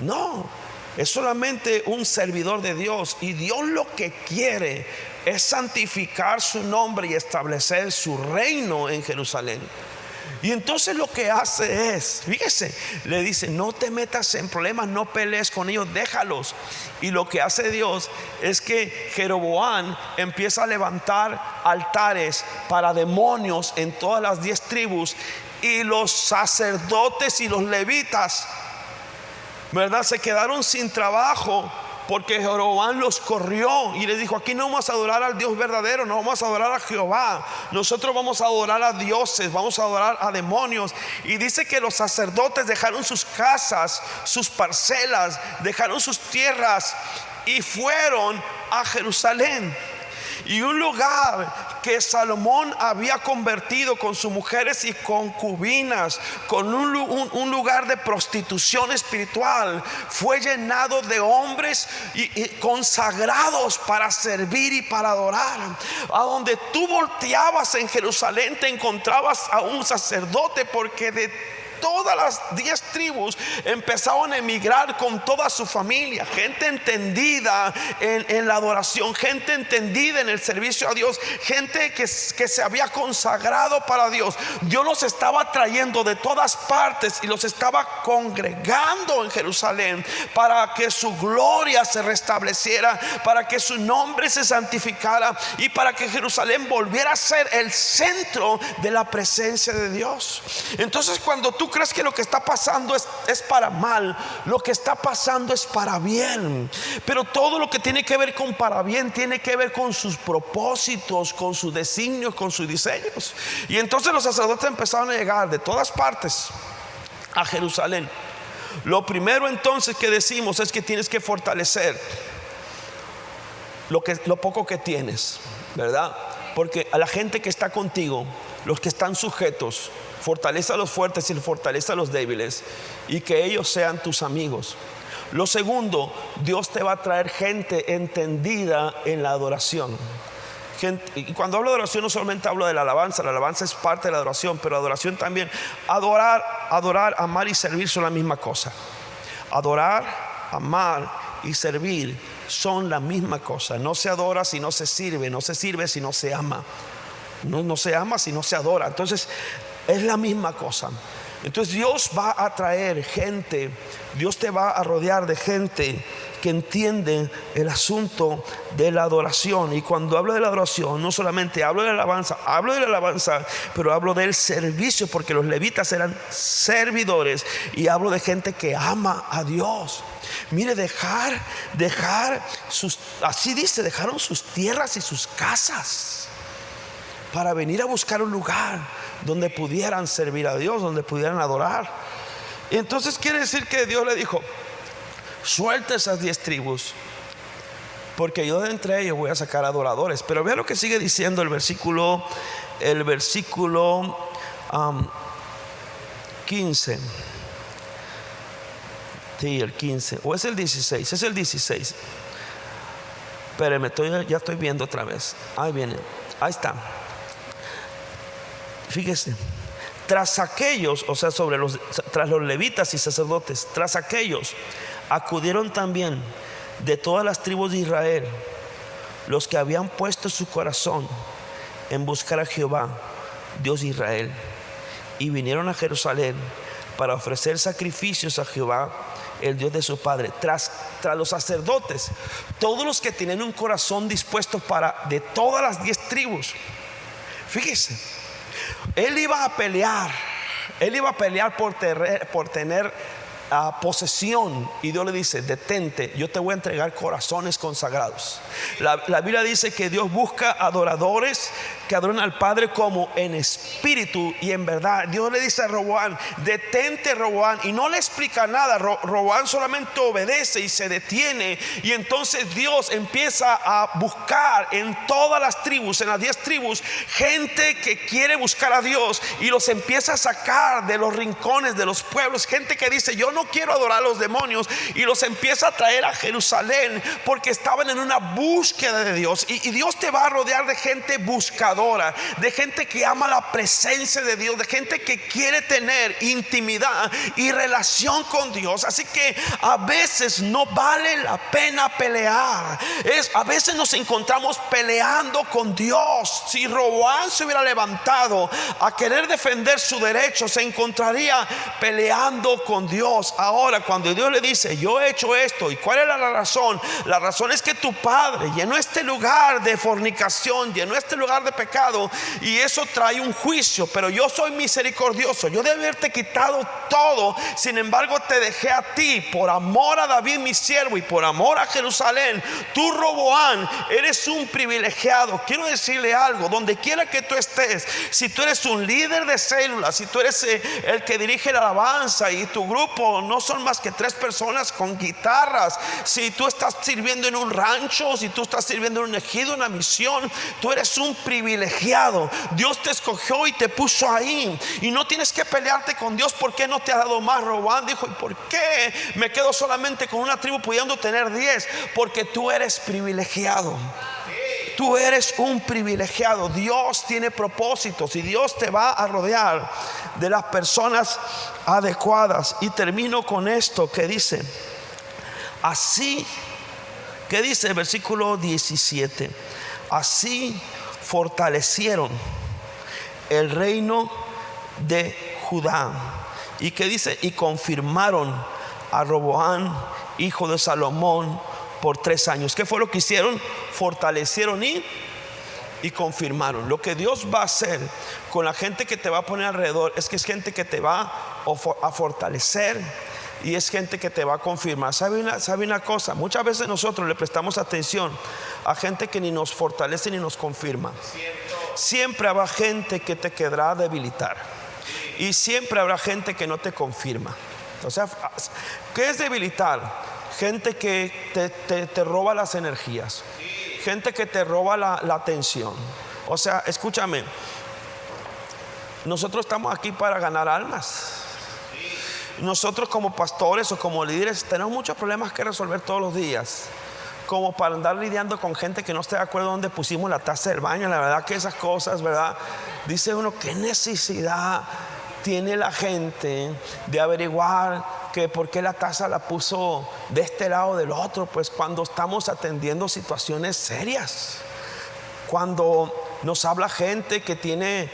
No, es solamente un servidor de Dios. Y Dios lo que quiere es santificar su nombre y establecer su reino en Jerusalén. Y entonces lo que hace es, fíjese, le dice, no te metas en problemas, no pelees con ellos, déjalos. Y lo que hace Dios es que Jeroboam empieza a levantar altares para demonios en todas las diez tribus y los sacerdotes y los levitas, ¿verdad? Se quedaron sin trabajo porque Jeroboam los corrió y les dijo, aquí no vamos a adorar al Dios verdadero, no vamos a adorar a Jehová, nosotros vamos a adorar a dioses, vamos a adorar a demonios. Y dice que los sacerdotes dejaron sus casas, sus parcelas, dejaron sus tierras y fueron a Jerusalén. Y un lugar que Salomón había convertido con sus mujeres y concubinas, con un, lugar de prostitución espiritual, fue llenado de hombres y, consagrados para servir y para adorar. A donde tú volteabas en Jerusalén te encontrabas a un sacerdote porque de todas las diez tribus empezaron a emigrar con toda su familia, gente entendida en, la adoración, gente entendida en el servicio a Dios, gente que, se había consagrado para Dios. Dios los estaba trayendo de todas partes y los estaba congregando en Jerusalén para que su gloria se restableciera, para que su nombre se santificara y para que Jerusalén volviera a ser el centro de la presencia de Dios. Entonces cuando tú crees que lo que está pasando es, es para mal, lo que está pasando es para bien. Pero todo lo que tiene que ver con para bien tiene que ver con sus propósitos, con sus designios, con sus diseños. Y entonces los sacerdotes empezaron a llegar de todas partes a Jerusalén. Lo primero entonces que decimos es que tienes que fortalecer lo, que, lo poco que tienes, ¿verdad? Porque a la gente que está contigo, los que están sujetos, fortaleza a los fuertes y fortaleza a los débiles y que ellos sean tus amigos. Lo segundo, Dios te va a traer gente entendida en la adoración. y cuando hablo de adoración no solamente hablo de la alabanza, la alabanza es parte de la adoración, pero adoración también. Adorar, adorar, amar y servir son la misma cosa. Adorar, amar y servir son la misma cosa. No se adora si no se sirve, no se sirve si no se ama. No, no se ama si no se adora. Entonces, es la misma cosa. Entonces Dios va a traer gente, Dios te va a rodear de gente que entiende el asunto de la adoración. Y cuando hablo de la adoración, no solamente hablo de la alabanza, hablo de la alabanza, pero hablo del servicio, porque los levitas eran servidores. Y hablo de gente que ama a Dios. Mire, dejar, dejar sus, así dice, dejaron sus tierras y sus casas para venir a buscar un lugar donde pudieran servir a Dios, donde pudieran adorar. Y entonces quiere decir que Dios le dijo, suelta esas diez tribus, porque yo de entre ellos voy a sacar adoradores. Pero vea lo que sigue diciendo el versículo, el versículo 15. Sí, el 15. O es el 16, es el 16. Espérenme, ya estoy viendo otra vez. Ahí viene, ahí está. Fíjese, tras aquellos, o sea, sobre los, tras los levitas y sacerdotes, tras aquellos acudieron también de todas las tribus de Israel los que habían puesto su corazón en buscar a Jehová, Dios de Israel, y vinieron a Jerusalén para ofrecer sacrificios a Jehová, el Dios de su padre. Tras, tras los sacerdotes, todos los que tienen un corazón dispuesto para de todas las diez tribus. Fíjese, él iba a pelear, él iba a pelear por, por tener ah, posesión y Dios le dice, detente, yo te voy a entregar corazones consagrados. La, la Biblia dice que Dios busca adoradores que adoran al Padre como en espíritu y en verdad. Dios le dice a Roboán, detente Roboán, y no le explica nada. Roboán solamente obedece y se detiene. Y entonces Dios empieza a buscar en todas las tribus, en las diez tribus, gente que quiere buscar a Dios y los empieza a sacar de los rincones de los pueblos. Gente que dice, yo no quiero adorar a los demonios y los empieza a traer a Jerusalén porque estaban en una búsqueda de Dios. Y, y Dios te va a rodear de gente buscadora de gente que ama la presencia de Dios, de gente que quiere tener intimidad y relación con Dios. Así que a veces no vale la pena pelear. Es, a veces nos encontramos peleando con Dios. Si Roboán se hubiera levantado a querer defender su derecho, se encontraría peleando con Dios. Ahora, cuando Dios le dice, yo he hecho esto, ¿y cuál era la razón? La razón es que tu padre llenó este lugar de fornicación, llenó este lugar de pecado y eso trae un juicio, pero yo soy misericordioso, yo debo haberte quitado todo, sin embargo te dejé a ti. Por amor a David mi siervo y por amor a Jerusalén, tú Roboán, eres un privilegiado. Quiero decirle algo, donde quiera que tú estés, si tú eres un líder de células, si tú eres eh, el que dirige la alabanza y tu grupo no son más que tres personas con guitarras, si tú estás sirviendo en un rancho, si tú estás sirviendo en un ejido, una misión, tú eres un privilegiado Dios te escogió y te puso ahí. Y no tienes que pelearte con Dios porque no te ha dado más. Robán dijo, ¿y por qué me quedo solamente con una tribu pudiendo tener diez? Porque tú eres privilegiado. Tú eres un privilegiado. Dios tiene propósitos y Dios te va a rodear de las personas adecuadas. Y termino con esto que dice, así, que dice el versículo 17, así fortalecieron el reino de Judá. Y que dice, y confirmaron a Roboán, hijo de Salomón, por tres años. ¿Qué fue lo que hicieron? Fortalecieron y, y confirmaron. Lo que Dios va a hacer con la gente que te va a poner alrededor es que es gente que te va a fortalecer y es gente que te va a confirmar. ¿Sabe una, ¿Sabe una cosa? Muchas veces nosotros le prestamos atención a gente que ni nos fortalece ni nos confirma. Siempre habrá gente que te quedará debilitar. Y siempre habrá gente que no te confirma. O sea, ¿qué es debilitar? Gente que te, roba las energías. Gente que te roba la, la atención. O sea, escúchame. Nosotros estamos aquí para ganar almas. Nosotros como pastores o como líderes tenemos muchos problemas que resolver todos los días. Como para andar lidiando con gente que no esté de acuerdo donde pusimos la taza del baño. La verdad que esas cosas, ¿verdad? Dice uno, qué necesidad tiene la gente de averiguar que por qué la taza la puso de este lado o del otro, pues cuando estamos atendiendo situaciones serias, cuando nos habla gente que tiene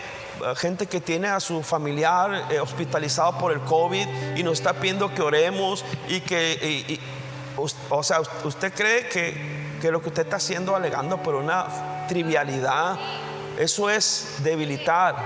gente que tiene a su familiar eh, hospitalizado por el COVID y nos está pidiendo que oremos y que, o sea, usted cree que, que lo que usted está haciendo alegando por una trivialidad, eso es debilitar.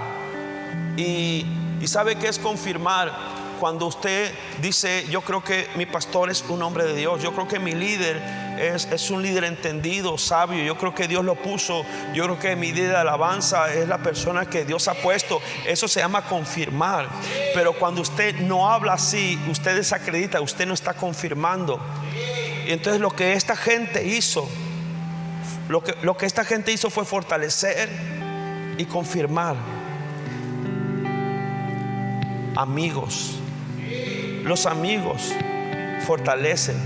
Y y sabe que es confirmar cuando usted dice, yo creo que mi pastor es un hombre de Dios, yo creo que mi líder es, es, un líder entendido, sabio, yo creo que Dios lo puso, yo creo que mi líder de alabanza es la persona que Dios ha puesto, eso se llama confirmar, pero cuando usted no habla así, usted desacredita, usted no está confirmando. Y entonces lo que esta gente hizo, lo que, lo que esta gente hizo fue fortalecer y confirmar amigos. Los amigos fortalecen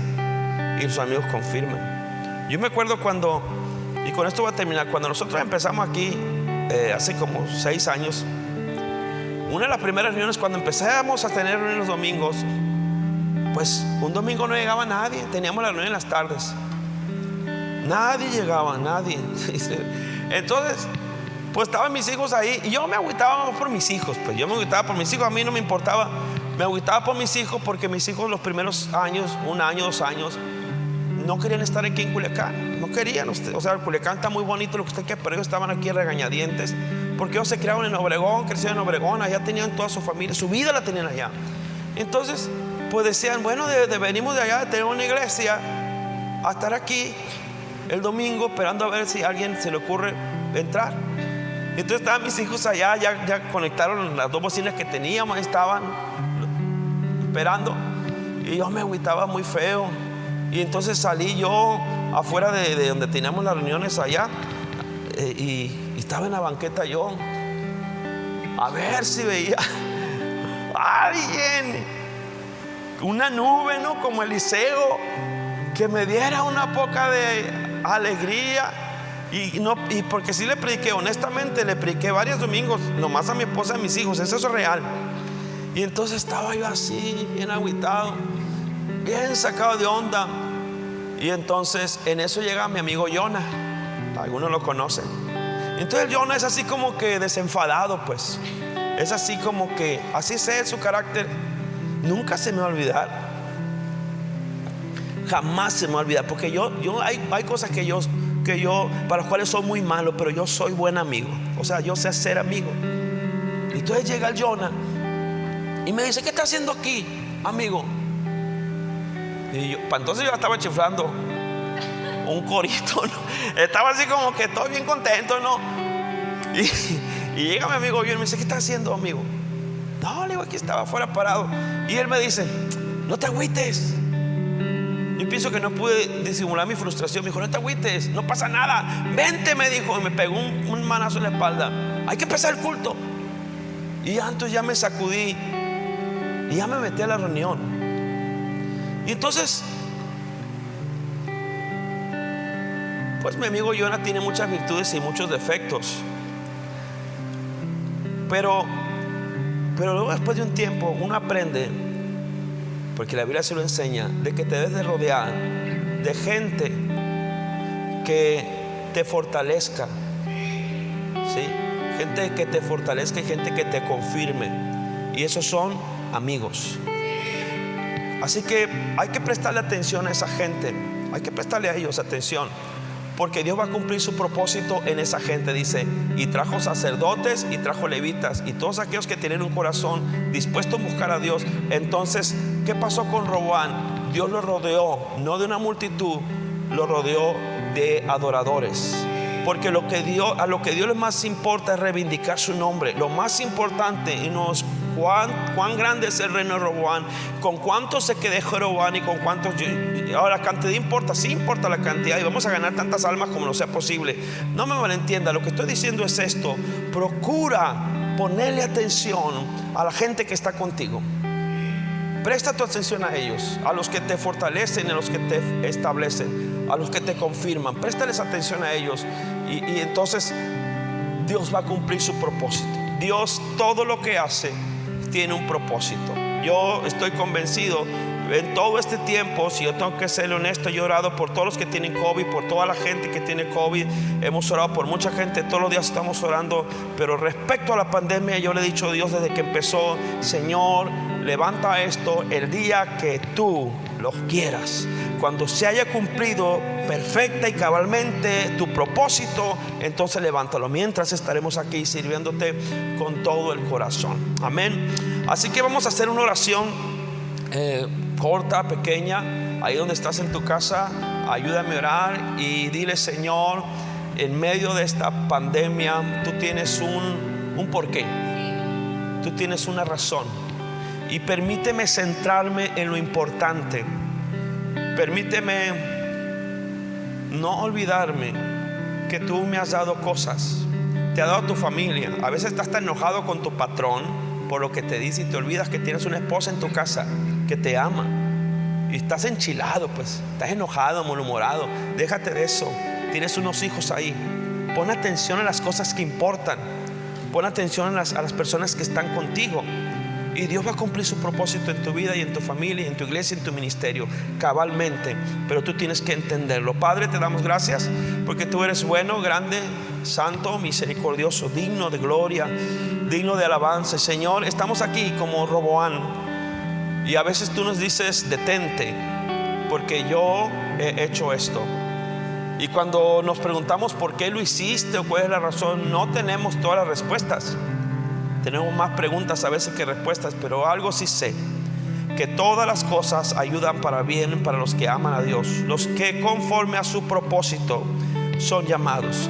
y los amigos confirman. Yo me acuerdo cuando, y con esto voy a terminar, cuando nosotros empezamos aquí, eh, hace como seis años, una de las primeras reuniones, cuando empezamos a tener reuniones los domingos, pues un domingo no llegaba nadie, teníamos la reunión en las tardes. Nadie llegaba, nadie. Entonces, pues estaban mis hijos ahí y yo me agüitaba por mis hijos, pues yo me agüitaba por mis hijos, a mí no me importaba, me agüitaba por mis hijos porque mis hijos los primeros años, un año, dos años, no querían estar aquí en Culiacán, no querían, o sea, Culiacán está muy bonito lo que usted quiere, pero ellos estaban aquí regañadientes, porque ellos se criaron en Obregón, crecieron en Obregón, allá tenían toda su familia, su vida la tenían allá. Entonces, pues decían, bueno, venimos de allá, de tener una iglesia, a estar aquí el domingo esperando a ver si a alguien se le ocurre entrar. Entonces estaban mis hijos allá, ya, conectaron las dos bocinas que teníamos, estaban esperando. Y yo me agüitaba muy feo. Y entonces salí yo afuera de, donde teníamos las reuniones allá. Eh, y, estaba en la banqueta yo. A ver si veía alguien. Una nube, ¿no? Como Eliseo. Que me diera una poca de alegría. Y, no, y porque sí le prediqué, honestamente le prediqué varios domingos, nomás a mi esposa y a mis hijos, eso es real. Y entonces estaba yo así, bien aguitado, bien sacado de onda. Y entonces en eso llega mi amigo Jonah, algunos lo conocen. Entonces Jonah es así como que desenfadado, pues. Es así como que, así sé su carácter. Nunca se me va a olvidar. Jamás se me va a olvidar. Porque yo, yo hay, hay cosas que yo que yo, para los cuales soy muy malo, pero yo soy buen amigo. O sea, yo sé ser amigo. Y entonces llega el Jonah y me dice, ¿qué está haciendo aquí, amigo? Y yo, para entonces yo estaba chiflando un corito, estaba así como que estoy bien contento, ¿no? Y, y llega mi amigo y me dice, ¿qué está haciendo, amigo? No, le digo, aquí estaba afuera parado. Y él me dice, no te agüites. Yo pienso que no pude disimular mi frustración. Me dijo, no te agüites, no pasa nada. Vente, me dijo. Y me pegó un, manazo en la espalda. Hay que empezar el culto. Y antes ya me sacudí. Y ya me metí a la reunión. Y entonces, Pues mi amigo Jonah tiene muchas virtudes y muchos defectos. Pero, pero luego después de un tiempo uno aprende, porque la Biblia se lo enseña, de que te debes de rodear de gente que te fortalezca. ¿Sí? Gente que te fortalezca y gente que te confirme. Y esos son amigos. Así que hay que prestarle atención a esa gente. Hay que prestarle a ellos atención. Porque Dios va a cumplir su propósito en esa gente, dice. Y trajo sacerdotes y trajo levitas y todos aquellos que tienen un corazón dispuesto a buscar a Dios. Entonces, ¿qué pasó con Roboán? Dios lo rodeó, no de una multitud, lo rodeó de adoradores. Porque a lo que Dios le más importa es reivindicar su nombre. Lo más importante y nos cuán, cuán grande es el reino de Roboán, con cuánto se quedó Jeroboam y con cuántos. Ahora, la cantidad importa, sí importa la cantidad y vamos a ganar tantas almas como no sea posible. No me malentienda, lo que estoy diciendo es esto: procura ponerle atención a la gente que está contigo. Presta tu atención a ellos, a los que te fortalecen, a los que te establecen, a los que te confirman. Préstales atención a ellos y, entonces Dios va a cumplir su propósito. Dios todo lo que hace tiene un propósito. Yo estoy convencido en todo este tiempo, si yo tengo que ser honesto, yo he orado por todos los que tienen COVID, por toda la gente que tiene COVID. Hemos orado por mucha gente, todos los días estamos orando. Pero respecto a la pandemia, yo le he dicho a Dios desde que empezó, Señor, levanta esto el día que tú lo quieras. Cuando se haya cumplido perfecta y cabalmente tu propósito, entonces levántalo. Mientras estaremos aquí sirviéndote con todo el corazón. Amén. Así que vamos a hacer una oración eh, corta, pequeña, ahí donde estás en tu casa. Ayúdame a orar y dile, Señor, en medio de esta pandemia, tú tienes un, un porqué. Tú tienes una razón y permíteme centrarme en lo importante. Permíteme no olvidarme que tú me has dado cosas. Te ha dado tu familia. A veces estás tan enojado con tu patrón por lo que te dice y te olvidas que tienes una esposa en tu casa que te ama. Y estás enchilado, pues. Estás enojado, malhumorado. Déjate de eso. Tienes unos hijos ahí. Pon atención a las cosas que importan. Pon atención a las, a las personas que están contigo. Y Dios va a cumplir su propósito en tu vida y en tu familia, y en tu iglesia, y en tu ministerio, cabalmente. Pero tú tienes que entenderlo. Padre, te damos gracias porque tú eres bueno, grande, santo, misericordioso, digno de gloria, digno de alabanza. Señor, estamos aquí como Roboán. Y a veces tú nos dices, detente, porque yo he hecho esto. Y cuando nos preguntamos por qué lo hiciste o cuál es la razón, no tenemos todas las respuestas. Tenemos más preguntas a veces que respuestas, pero algo sí sé, que todas las cosas ayudan para bien para los que aman a Dios, los que conforme a su propósito son llamados.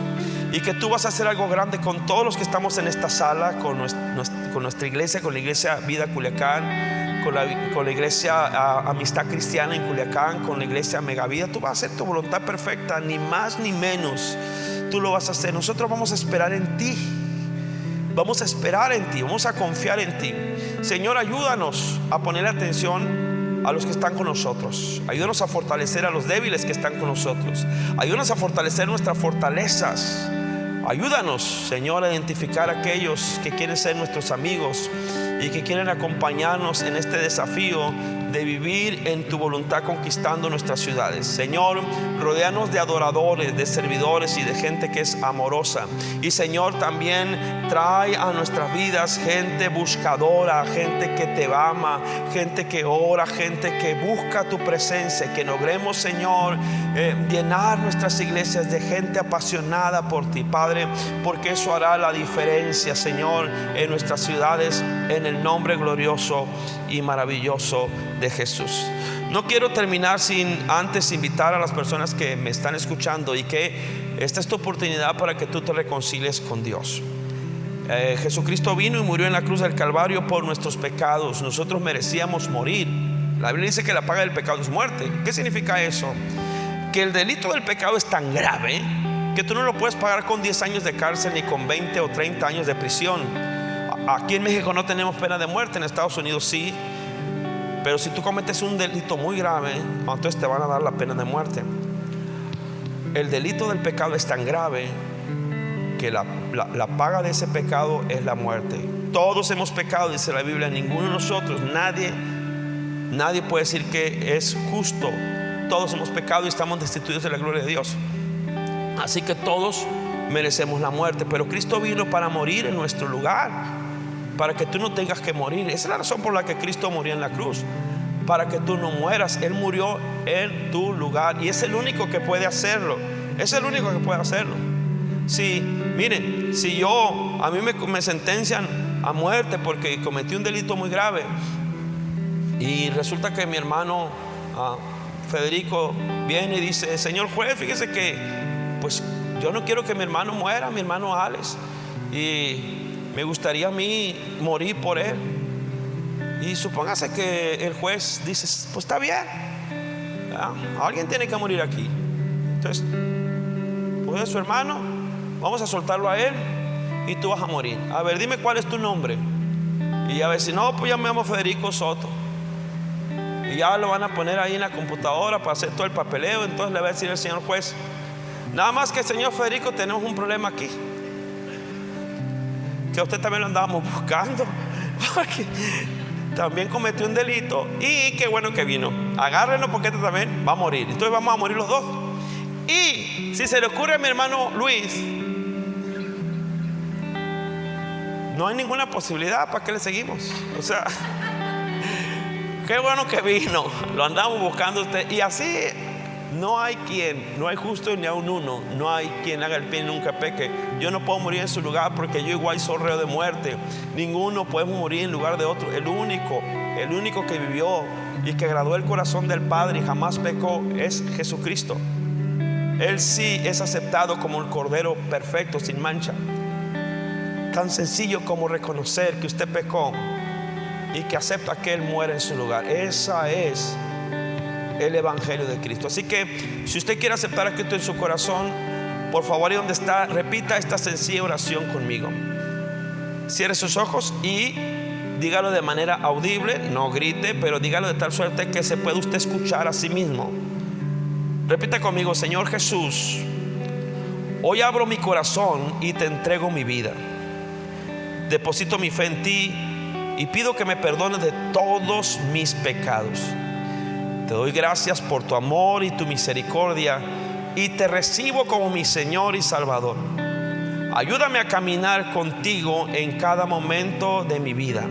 Y que tú vas a hacer algo grande con todos los que estamos en esta sala, con nuestra, iglesia, con la iglesia Vida Culiacán, con la, con la iglesia Amistad Cristiana en Culiacán, con la iglesia Megavida. Tú vas a hacer tu voluntad perfecta, ni más ni menos. Tú lo vas a hacer. Nosotros vamos a esperar en ti. Vamos a esperar en ti, vamos a confiar en ti. Señor, ayúdanos a poner atención a los que están con nosotros. Ayúdanos a fortalecer a los débiles que están con nosotros. Ayúdanos a fortalecer nuestras fortalezas. Ayúdanos, Señor, a identificar a aquellos que quieren ser nuestros amigos y que quieren acompañarnos en este desafío de vivir en tu voluntad conquistando nuestras ciudades. Señor, rodeanos de adoradores, de servidores y de gente que es amorosa. Y Señor, también trae a nuestras vidas gente buscadora, gente que te ama, gente que ora, gente que busca tu presencia. Que logremos, Señor, eh, llenar nuestras iglesias de gente apasionada por ti, Padre, porque eso hará la diferencia, Señor, en nuestras ciudades, en el nombre glorioso y maravilloso de Jesús. No quiero terminar sin antes invitar a las personas que me están escuchando y que esta es tu oportunidad para que tú te reconcilies con Dios. Eh, Jesucristo vino y murió en la cruz del Calvario por nuestros pecados. Nosotros merecíamos morir. La Biblia dice que la paga del pecado es muerte. ¿Qué significa eso? Que el delito del pecado es tan grave que tú no lo puedes pagar con 10 años de cárcel ni con 20 o 30 años de prisión. Aquí en México no tenemos pena de muerte, en Estados Unidos sí. Pero si tú cometes un delito muy grave, entonces te van a dar la pena de muerte. el delito del pecado es tan grave que la, la, paga de ese pecado es la muerte. Todos hemos pecado, dice la Biblia, ninguno de nosotros, nadie, nadie puede decir que es justo. Todos hemos pecado y estamos destituidos de la gloria de Dios. Así que todos merecemos la muerte, pero Cristo vino para morir en nuestro lugar, para que tú no tengas que morir. Esa es la razón por la que Cristo murió en la cruz, para que tú no mueras. Él murió en tu lugar y es el único que puede hacerlo. Es el único que puede hacerlo. Si, miren, si yo, a mí me, sentencian a muerte porque cometí un delito muy grave y resulta que mi hermano ah, Federico viene y dice, señor juez, fíjese que pues yo no quiero que mi hermano muera, mi hermano Alex, y me gustaría a mí morir por él. Y supóngase que el juez dice, pues está bien, alguien tiene que morir aquí. Entonces, pues su hermano, vamos a soltarlo a él y tú vas a morir. A ver, dime cuál es tu nombre. Y a ver, si no, pues ya me llamo Federico Soto. Y ya lo van a poner ahí en la computadora para hacer todo el papeleo. Entonces le va a decir el señor juez, Nada más que, señor Federico, tenemos un problema aquí. Que usted también lo andábamos buscando. Porque también cometió un delito. Y qué bueno que vino. Agárrenlo porque este también va a morir. Entonces vamos a morir los dos. Y si se le ocurre a mi hermano Luis, no hay ninguna posibilidad. ¿Para qué le seguimos? O sea, qué bueno que vino. Lo andamos buscando usted. Y así no hay quien, no hay justo ni a un uno, no hay quien haga el pie y nunca peque. Yo no puedo morir en su lugar porque yo igual soy reo de muerte. Ninguno puede morir en lugar de otro. El único, el único que vivió y que agradó el corazón del Padre y jamás pecó es Jesucristo. Él sí es aceptado como el Cordero perfecto, sin mancha. Tan sencillo como reconocer que usted pecó y que acepta que Él muere en su lugar. Esa es el Evangelio de Cristo. Así que si usted quiere aceptar a Cristo en su corazón, por favor, ahí donde está, repita esta sencilla oración conmigo. Cierre sus ojos y dígalo de manera audible, no grite, pero dígalo de tal suerte que se pueda usted escuchar a sí mismo. Repita conmigo, Señor Jesús, hoy abro mi corazón y te entrego mi vida. Deposito mi fe en ti y pido que me perdones de todos mis pecados. Te doy gracias por tu amor y tu misericordia y te recibo como mi Señor y Salvador. Ayúdame a caminar contigo en cada momento de mi vida.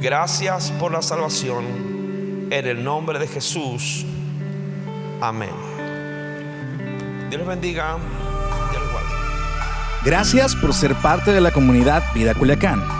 Gracias por la salvación. En el nombre de Jesús. Amén. Dios les bendiga. Gracias por ser parte de la comunidad Vida Culiacán.